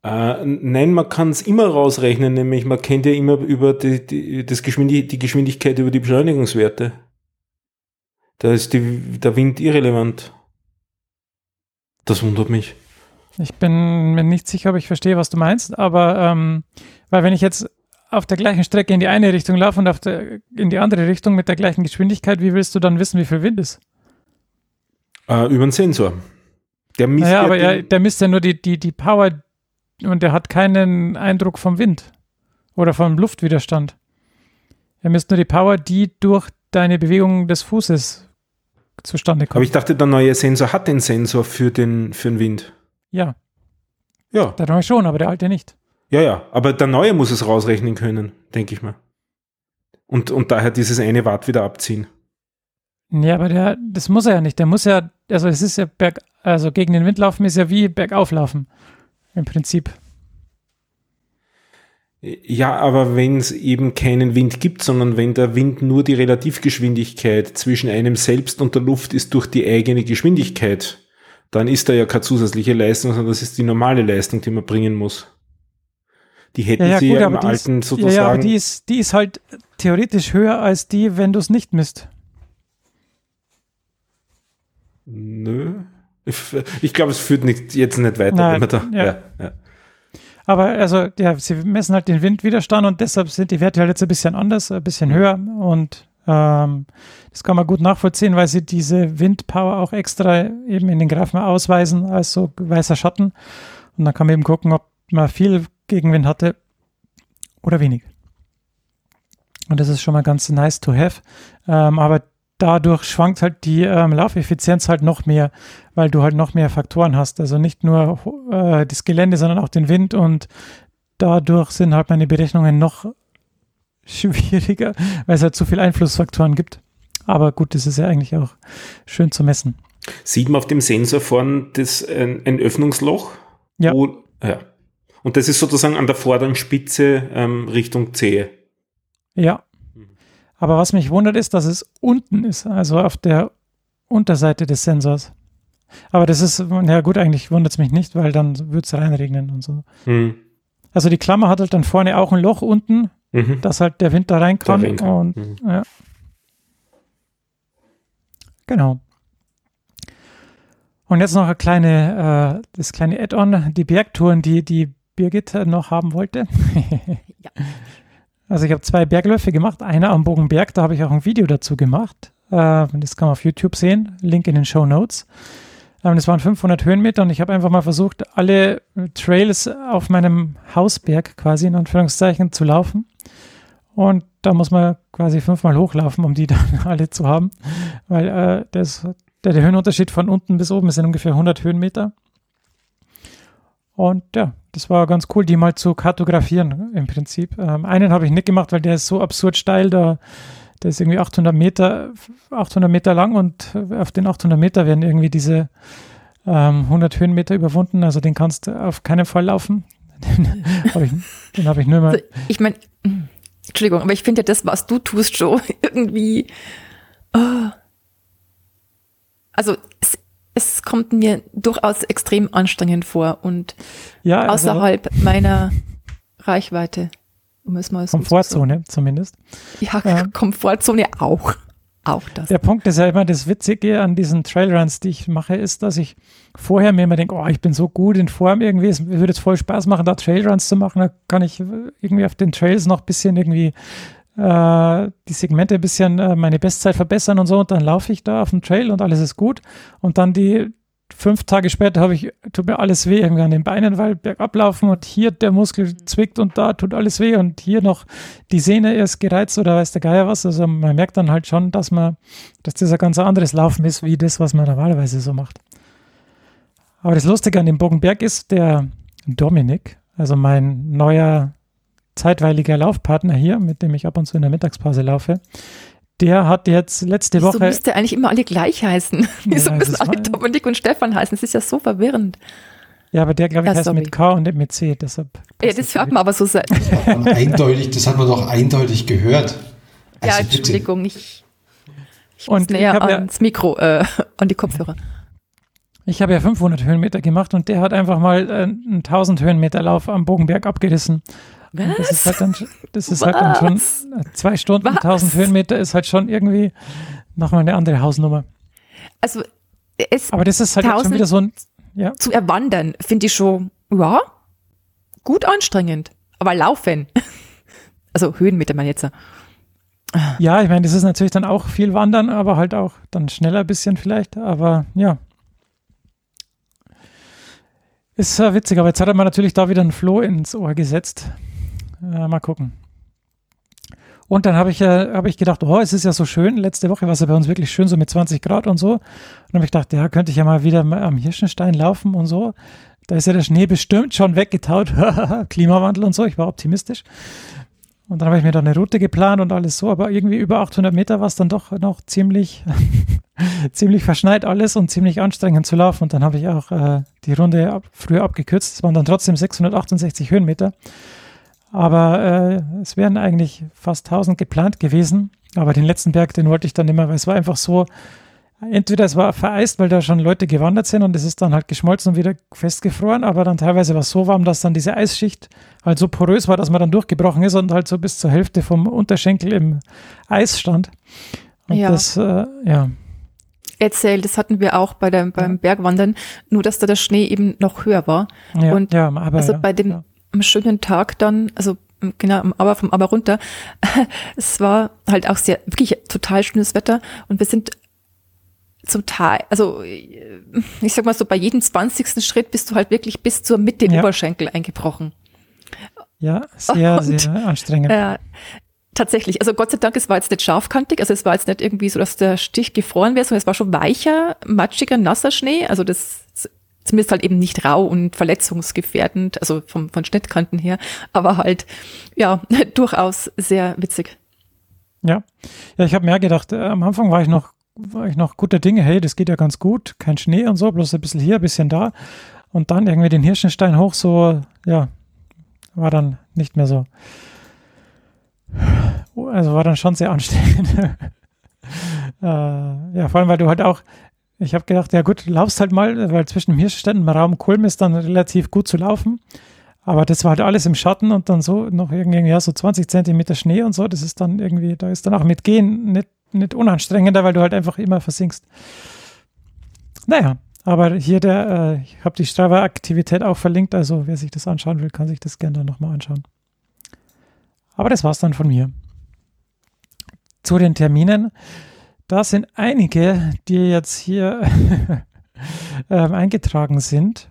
E: Äh, nein, man kann es immer rausrechnen, nämlich man kennt ja immer über die, die, Geschwindig die Geschwindigkeit über die Beschleunigungswerte. Da ist die, der Wind irrelevant. Das wundert mich.
B: Ich bin mir nicht sicher, ob ich verstehe, was du meinst, aber ähm, weil wenn ich jetzt auf der gleichen Strecke in die eine Richtung laufe und auf der, in die andere Richtung mit der gleichen Geschwindigkeit, wie willst du dann wissen, wie viel Wind ist?
E: Äh, über einen Sensor. Der misst
B: Naja,
E: ja
B: aber
E: den-
B: er, der misst ja nur die, die, die Power und der hat keinen Eindruck vom Wind oder vom Luftwiderstand. Er misst nur die Power, die durch deine Bewegung des Fußes zustande
E: aber
B: kommt.
E: ich dachte, der neue Sensor hat den Sensor für den, für den Wind.
B: ja,
E: Ja,
B: der neue schon, aber der alte nicht.
E: ja, ja. Aber der neue muss es rausrechnen können, denke ich mal. Und, und daher dieses eine Watt wieder abziehen.
B: Ja, aber der, das muss er ja nicht. Der muss ja, also es ist ja berg, also gegen den Wind laufen ist ja wie bergauf laufen. Im Prinzip.
E: Ja, aber wenn es eben keinen Wind gibt, sondern wenn der Wind nur die Relativgeschwindigkeit zwischen einem selbst und der Luft ist durch die eigene Geschwindigkeit, dann ist da ja keine zusätzliche Leistung, sondern das ist die normale Leistung, die man bringen muss. Die hätten
B: Ja, ja,
E: sie
B: gut,
E: ja im
B: ist,
E: alten
B: ja,
E: sozusagen.
B: ja, aber die ist, die ist halt theoretisch höher als die, wenn du es nicht misst.
E: Nö. Ich, ich glaube, es führt nicht, jetzt nicht weiter,
B: Nein,
E: wenn man da.
B: ja.
E: Ja.
B: Aber also, ja, sie messen halt den Windwiderstand und deshalb sind die Werte halt jetzt ein bisschen anders, ein bisschen höher und ähm, das kann man gut nachvollziehen, weil sie diese Windpower auch extra eben in den Graphen ausweisen als so weißer Schatten und dann kann man eben gucken, ob man viel Gegenwind hatte oder wenig. Und das ist schon mal ganz nice to have. Ähm, aber dadurch schwankt halt die ähm, Laufeffizienz halt noch mehr, weil du halt noch mehr Faktoren hast. Also nicht nur äh, das Gelände, sondern auch den Wind und dadurch sind halt meine Berechnungen noch (laughs) schwieriger, weil es halt zu viele Einflussfaktoren gibt. Aber gut, das ist ja eigentlich auch schön zu messen.
E: Sieht man auf dem Sensor vorne das, ein, ein Öffnungsloch?
B: Ja.
E: Wo, ja. Und das ist sozusagen an der vorderen Spitze ähm, Richtung Zehe.
B: Ja. Aber was mich wundert, ist, dass es unten ist, also auf der Unterseite des Sensors. Aber das ist, ja gut, eigentlich wundert es mich nicht, weil dann wird es reinregnen und so.
E: Hm.
B: Also die Klammer hat halt dann vorne auch ein Loch unten,
E: Mhm.
B: dass halt der Wind da rein kann.
E: kann.
B: Und
E: Mhm.
B: ja. Genau. Und jetzt noch eine kleine, äh, das kleine Add-on, die Bergtouren, die die Birgit noch haben wollte. (laughs)
C: Ja. (laughs)
B: Also ich habe zwei Bergläufe gemacht, einer am Bogenberg, da habe ich auch ein Video dazu gemacht. Äh, das kann man auf YouTube sehen, Link in den Show Notes. Ähm, das waren 500 Höhenmeter und ich habe einfach mal versucht, alle Trails auf meinem Hausberg quasi in Anführungszeichen zu laufen. Und da muss man quasi fünfmal hochlaufen, um die (laughs) dann alle zu haben, weil äh, das, der, der Höhenunterschied von unten bis oben sind ungefähr 100 Höhenmeter. Und ja, das war ganz cool, die mal zu kartografieren im Prinzip. Ähm, einen habe ich nicht gemacht, weil der ist so absurd steil, da, der ist irgendwie 800 Meter, 800 Meter lang und auf den 800 Meter werden irgendwie diese ähm, 100 Höhenmeter überwunden, also den kannst du auf keinen Fall laufen. (laughs) Den habe ich, hab ich nur mal
C: Also, ich meine, Entschuldigung, aber ich finde ja das, was du tust, Joe, (laughs) irgendwie. Oh. Also es, kommt mir durchaus extrem anstrengend vor und
B: ja, also
C: außerhalb meiner Reichweite. Um es mal so zu
B: Komfortzone zumindest.
C: Ja,
B: Ja.
C: Komfortzone auch. Auch das.
B: Der Punkt ist ja immer das Witzige an diesen Trailruns, die ich mache, ist, dass ich vorher mir immer denke, oh, ich bin so gut in Form irgendwie, es würde jetzt voll Spaß machen, da Trailruns zu machen, da kann ich irgendwie auf den Trails noch ein bisschen irgendwie äh, die Segmente ein bisschen äh, meine Bestzeit verbessern und so und dann laufe ich da auf dem Trail und alles ist gut und dann die fünf Tage später habe ich, tut mir alles weh irgendwie an den Beinen, weil bergab laufen und hier der Muskel zwickt und da tut alles weh und hier noch die Sehne ist gereizt oder weiß der Geier was. Also man merkt dann halt schon, dass man, dass das ein ganz anderes Laufen ist, wie das, was man normalerweise so macht. Aber das Lustige an dem Bogenberg ist, der Dominik, also mein neuer zeitweiliger Laufpartner hier, mit dem ich ab und zu in der Mittagspause laufe, der hat jetzt letzte
C: Wieso
B: Woche.
C: müsst ihr eigentlich immer alle gleich heißen? (laughs) Wieso
B: Ja,
C: müssen alle Dominik und Stefan heißen? Das ist ja so verwirrend.
B: Ja, aber der, glaube ich,
C: Ja,
B: heißt
C: sorry.
B: mit K und nicht mit C, deshalb.
C: Ja, das hört man aber so sein.
D: Eindeutig, das hat man doch eindeutig gehört.
C: Ja,
D: Also bitte.
C: Entschuldigung, ich, ich
B: Und
C: muss
B: ich
C: näher
B: hab ja-
C: ans Mikro, äh, an die Kopfhörer.
B: Ich habe ja 500 Höhenmeter gemacht und der hat einfach mal äh, einen 1000 Höhenmeter Lauf am Bogenberg abgerissen. Und Das ist halt dann, das ist halt dann schon
C: Was?
B: zwei Stunden,
C: Was?
B: 1000 Höhenmeter ist halt schon irgendwie nochmal eine andere Hausnummer.
C: Also es
B: Aber das ist halt schon
C: 1000
B: wieder so ein, ja,
C: zu erwandern, finde ich schon, ja, gut anstrengend. Aber laufen. (laughs) Also Höhenmeter man jetzt.
B: ja, ich meine, das ist natürlich dann auch viel Wandern, aber halt auch dann schneller ein bisschen vielleicht, aber ja. Ist äh, witzig, aber jetzt hat er mir natürlich da wieder ein Floh ins Ohr gesetzt. Äh, mal gucken. Und dann habe ich, äh, hab ich gedacht, oh, es ist ja so schön. Letzte Woche war es ja bei uns wirklich schön, so mit 20 Grad und so. Und dann habe ich gedacht, ja, könnte ich ja mal wieder am Hirschenstein laufen und so. Da ist ja der Schnee bestimmt schon weggetaut. (laughs) Klimawandel und so. Ich war optimistisch. Und dann habe ich mir da eine Route geplant und alles so. Aber irgendwie über 800 Meter war es dann doch noch ziemlich, (laughs) ziemlich verschneit alles und ziemlich anstrengend zu laufen. Und dann habe ich auch äh, die Runde ab, früher abgekürzt. Es waren dann trotzdem 668 Höhenmeter. Aber äh, es wären eigentlich fast 1000 geplant gewesen. Aber den letzten Berg, den wollte ich dann immer, weil es war einfach so, entweder es war vereist, weil da schon Leute gewandert sind und es ist dann halt geschmolzen und wieder festgefroren, aber dann teilweise war es so warm, dass dann diese Eisschicht halt so porös war, dass man dann durchgebrochen ist und halt so bis zur Hälfte vom Unterschenkel im Eis stand. Und
C: Ja.
B: das, äh, ja,
C: Erzählt, das hatten wir auch bei der, beim Bergwandern, nur dass da der Schnee eben noch höher war.
B: ja,
C: Und
B: ja, aber
C: also
B: ja,
C: bei dem
B: ja.
C: Am schönen Tag dann, also genau, Aber vom Aber runter, (laughs) es war halt auch sehr, wirklich total schönes Wetter und wir sind zum Teil, also äh, ich sag mal so, bei jedem 20. Schritt bist du halt wirklich bis zur Mitte
B: Ja.
C: Oberschenkel eingebrochen.
B: ja, sehr,
C: Und,
B: sehr anstrengend.
C: Äh, tatsächlich, also Gott sei Dank, es war jetzt nicht scharfkantig, also es war jetzt nicht irgendwie so, dass der Stich gefroren wäre, sondern es war schon weicher, matschiger, nasser Schnee, also das zumindest halt eben nicht rau und verletzungsgefährdend, also vom, von Schnittkanten her, aber halt, ja, (laughs) durchaus sehr witzig.
B: Ja, ja ich habe mehr gedacht, äh, am Anfang war ich noch war ich noch guter Dinge, hey, das geht ja ganz gut, kein Schnee und so, bloß ein bisschen hier, ein bisschen da. Und dann irgendwie den Hirschenstein hoch, so, ja, war dann nicht mehr so. Also war dann schon sehr anstrengend. (laughs) äh, ja, vor allem, weil du halt auch, ich habe gedacht, ja gut, laufst halt mal, weil zwischen dem Hirschenstein und Raum Kulm ist dann relativ gut zu laufen. Aber das war halt alles im Schatten und dann so noch irgendwie, ja, so 20 Zentimeter Schnee und so. Das ist dann irgendwie, da ist dann auch mit Gehen nicht, nicht unanstrengender, weil du halt einfach immer versinkst. Naja, aber hier der, äh, ich habe die Strava-Aktivität auch verlinkt, also wer sich das anschauen will, kann sich das gerne dann nochmal anschauen. Aber das war's dann von mir. Zu den Terminen. Da sind einige, die jetzt hier (laughs) ähm, eingetragen sind.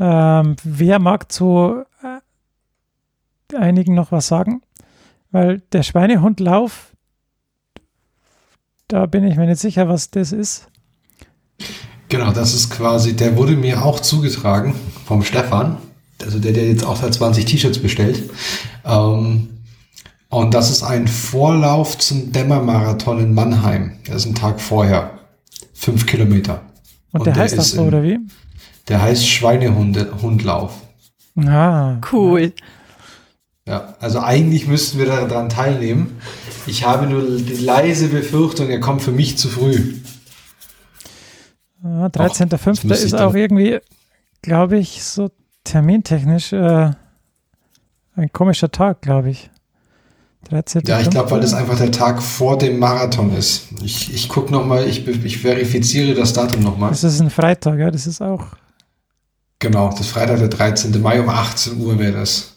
B: Ähm, wer mag zu äh, einigen noch was sagen? Weil der Schweinehundlauf, da bin ich mir nicht sicher, was das ist.
D: Genau, das ist quasi, der wurde mir auch zugetragen vom Stefan, also der, der jetzt auch seit 20 T-Shirts bestellt. Ähm, und das ist ein Vorlauf zum Dämmermarathon in Mannheim. Das ist ein Tag vorher. Fünf Kilometer.
B: Und,
D: Und
B: der
D: der
B: heißt das so, oder wie?
D: Der heißt Schweinehundlauf.
B: Ah,
C: Cool.
D: Ja, also eigentlich müssten wir daran teilnehmen. Ich habe nur die leise Befürchtung, er kommt für mich zu früh.
B: ah,
D: das
B: 13.05.
D: müsste
B: ist auch irgendwie, glaube ich, so termintechnisch äh, ein komischer Tag, glaube ich. 13.
D: Ja, ich glaube, weil das einfach der Tag vor dem Marathon ist. Ich, ich gucke nochmal, ich, ich verifiziere das Datum nochmal.
B: Das ist ein Freitag, ja, das ist auch.
D: Genau, das ist Freitag, der 13. Mai um 18 Uhr wäre das.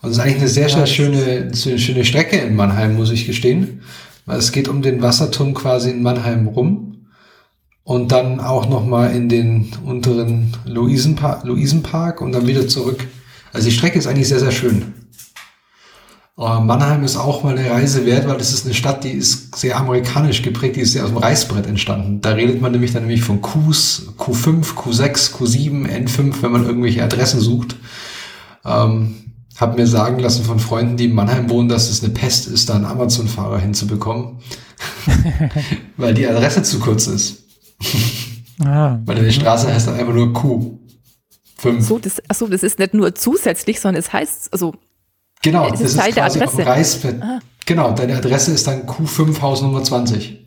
D: Und es ist eigentlich eine sehr, sehr schöne, eine schöne Strecke in Mannheim, muss ich gestehen. Weil es geht um den Wasserturm quasi in Mannheim rum. Und dann auch nochmal in den unteren Luisenpark, Luisenpark und dann wieder zurück. Also die Strecke ist eigentlich sehr, sehr schön. Aber Mannheim ist auch mal eine Reise wert, weil das ist eine Stadt, die ist sehr amerikanisch geprägt, die ist sehr aus dem Reißbrett entstanden. Da redet man nämlich dann nämlich von Qs, Q5, Q6, Q7, N5, wenn man irgendwelche Adressen sucht. Ähm, hab mir sagen lassen von Freunden, die in Mannheim wohnen, dass es eine Pest ist, da einen Amazon-Fahrer hinzubekommen, (laughs) weil die Adresse zu kurz ist.
B: Ah,
D: Weil die Straße heißt dann einfach nur Q5.
C: So, das, achso, das ist nicht nur zusätzlich, sondern es heißt, also,
D: Genau, das
C: ist
D: ist,
C: Teil der
D: quasi dem
C: Adresse.
D: Reißbrett. Genau, deine Adresse ist dann Q5 Haus Nummer 20.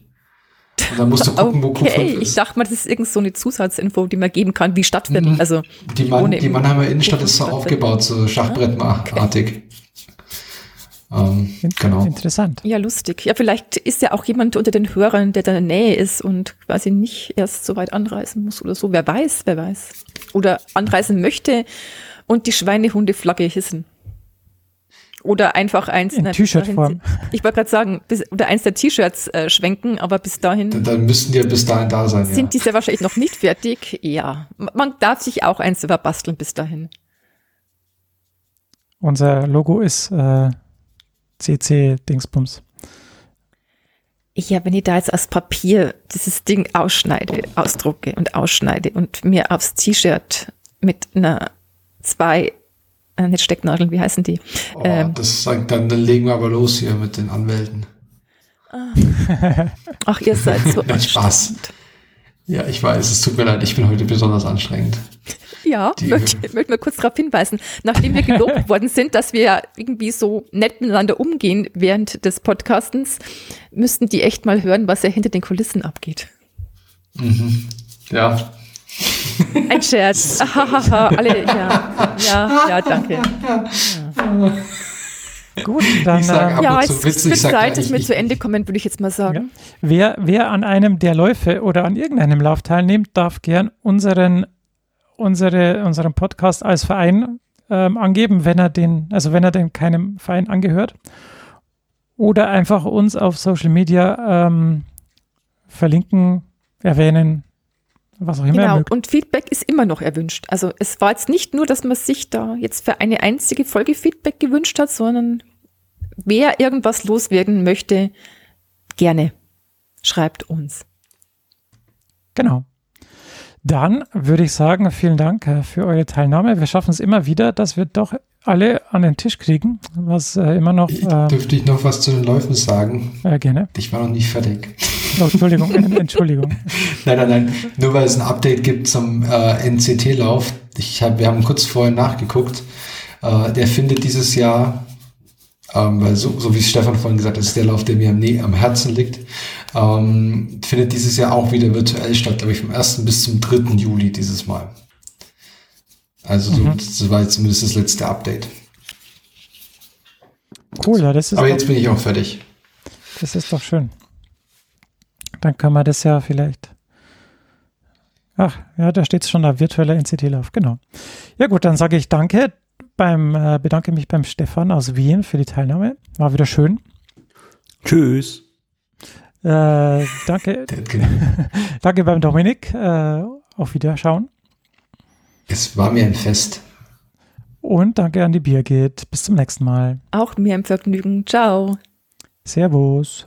D: Und dann musst du gucken, wo Kupfer
C: Okay, ich
D: ist.
C: dachte mal, das ist irgend so eine Zusatzinfo, die man geben kann, wie Stadtviertel.
D: Mhm.
C: Also
D: Die, Mann, die
C: im
D: Mannheimer Innenstadt ist so aufgebaut, so Schachbrettartig. Ähm,
B: In
D: genau.
B: Interessant.
C: Ja, lustig. Ja, vielleicht ist ja auch jemand unter den Hörern, der da in der Nähe ist und quasi nicht erst so weit anreisen muss oder so. Wer weiß, wer weiß. Oder anreisen möchte und die Schweinehunde-Flagge hissen. Oder einfach eins
B: In T-Shirt-Form.
C: Ich wollte gerade sagen, bis, oder eins der T-Shirts äh, schwenken, aber bis dahin
D: Dann, dann müssten die ja bis dahin da sein.
C: sind
D: ja.
C: die sehr wahrscheinlich noch nicht fertig. Ja, man darf sich auch eins überbasteln bis dahin.
B: Unser Logo ist äh, CC Dingsbums.
C: Ja, wenn ich da jetzt aus Papier dieses Ding ausschneide, ausdrucke und ausschneide und mir aufs T-Shirt mit einer zwei, äh, nicht Stecknadeln, wie heißen die?
D: Oh,
C: ähm,
D: das sagt dann, dann legen wir aber los hier mit den Anwälten.
C: Ach, ihr seid so (laughs)
D: Nein, Spaß. Ja, ich weiß, es tut mir leid, ich bin heute besonders anstrengend.
C: Ja,
D: Die-
C: möchte, möchte mal kurz darauf hinweisen, nachdem wir gelobt (laughs) worden sind, dass wir ja irgendwie so nett miteinander umgehen während des Podcastens, müssten die echt mal hören, was ja hinter den Kulissen abgeht.
D: Ja,
C: Ein Scherz. (laughs) (laughs) Alle, ja, ja, ja, danke. (laughs)
B: Gut, dann
D: Ich sag
B: äh,
D: ab-
C: Ja,
D: und zu
C: es wird Zeit, dass wir zu Ende kommen, würde ich jetzt mal sagen.
B: wer, wer an einem der Läufe oder an irgendeinem Lauf teilnimmt, darf gern unseren, unsere, unseren Podcast als Verein ähm, angeben, wenn er den, also wenn er denn keinem Verein angehört. Oder einfach uns auf Social Media ähm, verlinken, erwähnen, was auch immer er
C: Genau, und Feedback ist immer noch erwünscht. Also es war jetzt nicht nur, dass man sich da jetzt für eine einzige Folge Feedback gewünscht hat, sondern wer irgendwas loswerden möchte, gerne schreibt uns.
B: Genau. Dann würde ich sagen, vielen Dank äh, für eure Teilnahme. Wir schaffen es immer wieder, dass wir doch alle an den Tisch kriegen, was äh, immer noch äh,
D: dürfte ich noch was zu den Läufen sagen?
B: äh, gerne.
D: Ich war noch nicht fertig.
B: Oh, Entschuldigung, (laughs) Entschuldigung.
D: Nein, nein, nein. Nur weil es ein Update gibt zum äh, NCT-Lauf. Ich hab, wir haben kurz vorher nachgeguckt. Äh, der findet dieses Jahr, ähm, weil so, so wie Stefan vorhin gesagt hat, das ist der Lauf, der mir am, am Herzen liegt, ähm, findet dieses Jahr auch wieder virtuell statt, glaube ich, vom 1. bis zum 3. Juli dieses Mal. Also so, das war jetzt zumindest das letzte Update.
B: Cool, ja, das ist,
D: Aber jetzt bin ich auch fertig.
B: das ist doch schön. Dann können wir das ja vielleicht. Ach, ja, da steht schon da, virtueller NCT-Lauf, genau. Ja gut, dann sage ich danke, beim, äh, bedanke mich beim Stefan aus Wien für die Teilnahme. War wieder schön.
F: Tschüss.
B: Äh, danke, (laughs) danke beim Dominik. Äh, auf Wiederschauen.
D: Es war mir ein Fest.
B: Und danke an die Birgit. Bis zum nächsten Mal.
C: Auch mir ein Vergnügen. Ciao.
B: Servus.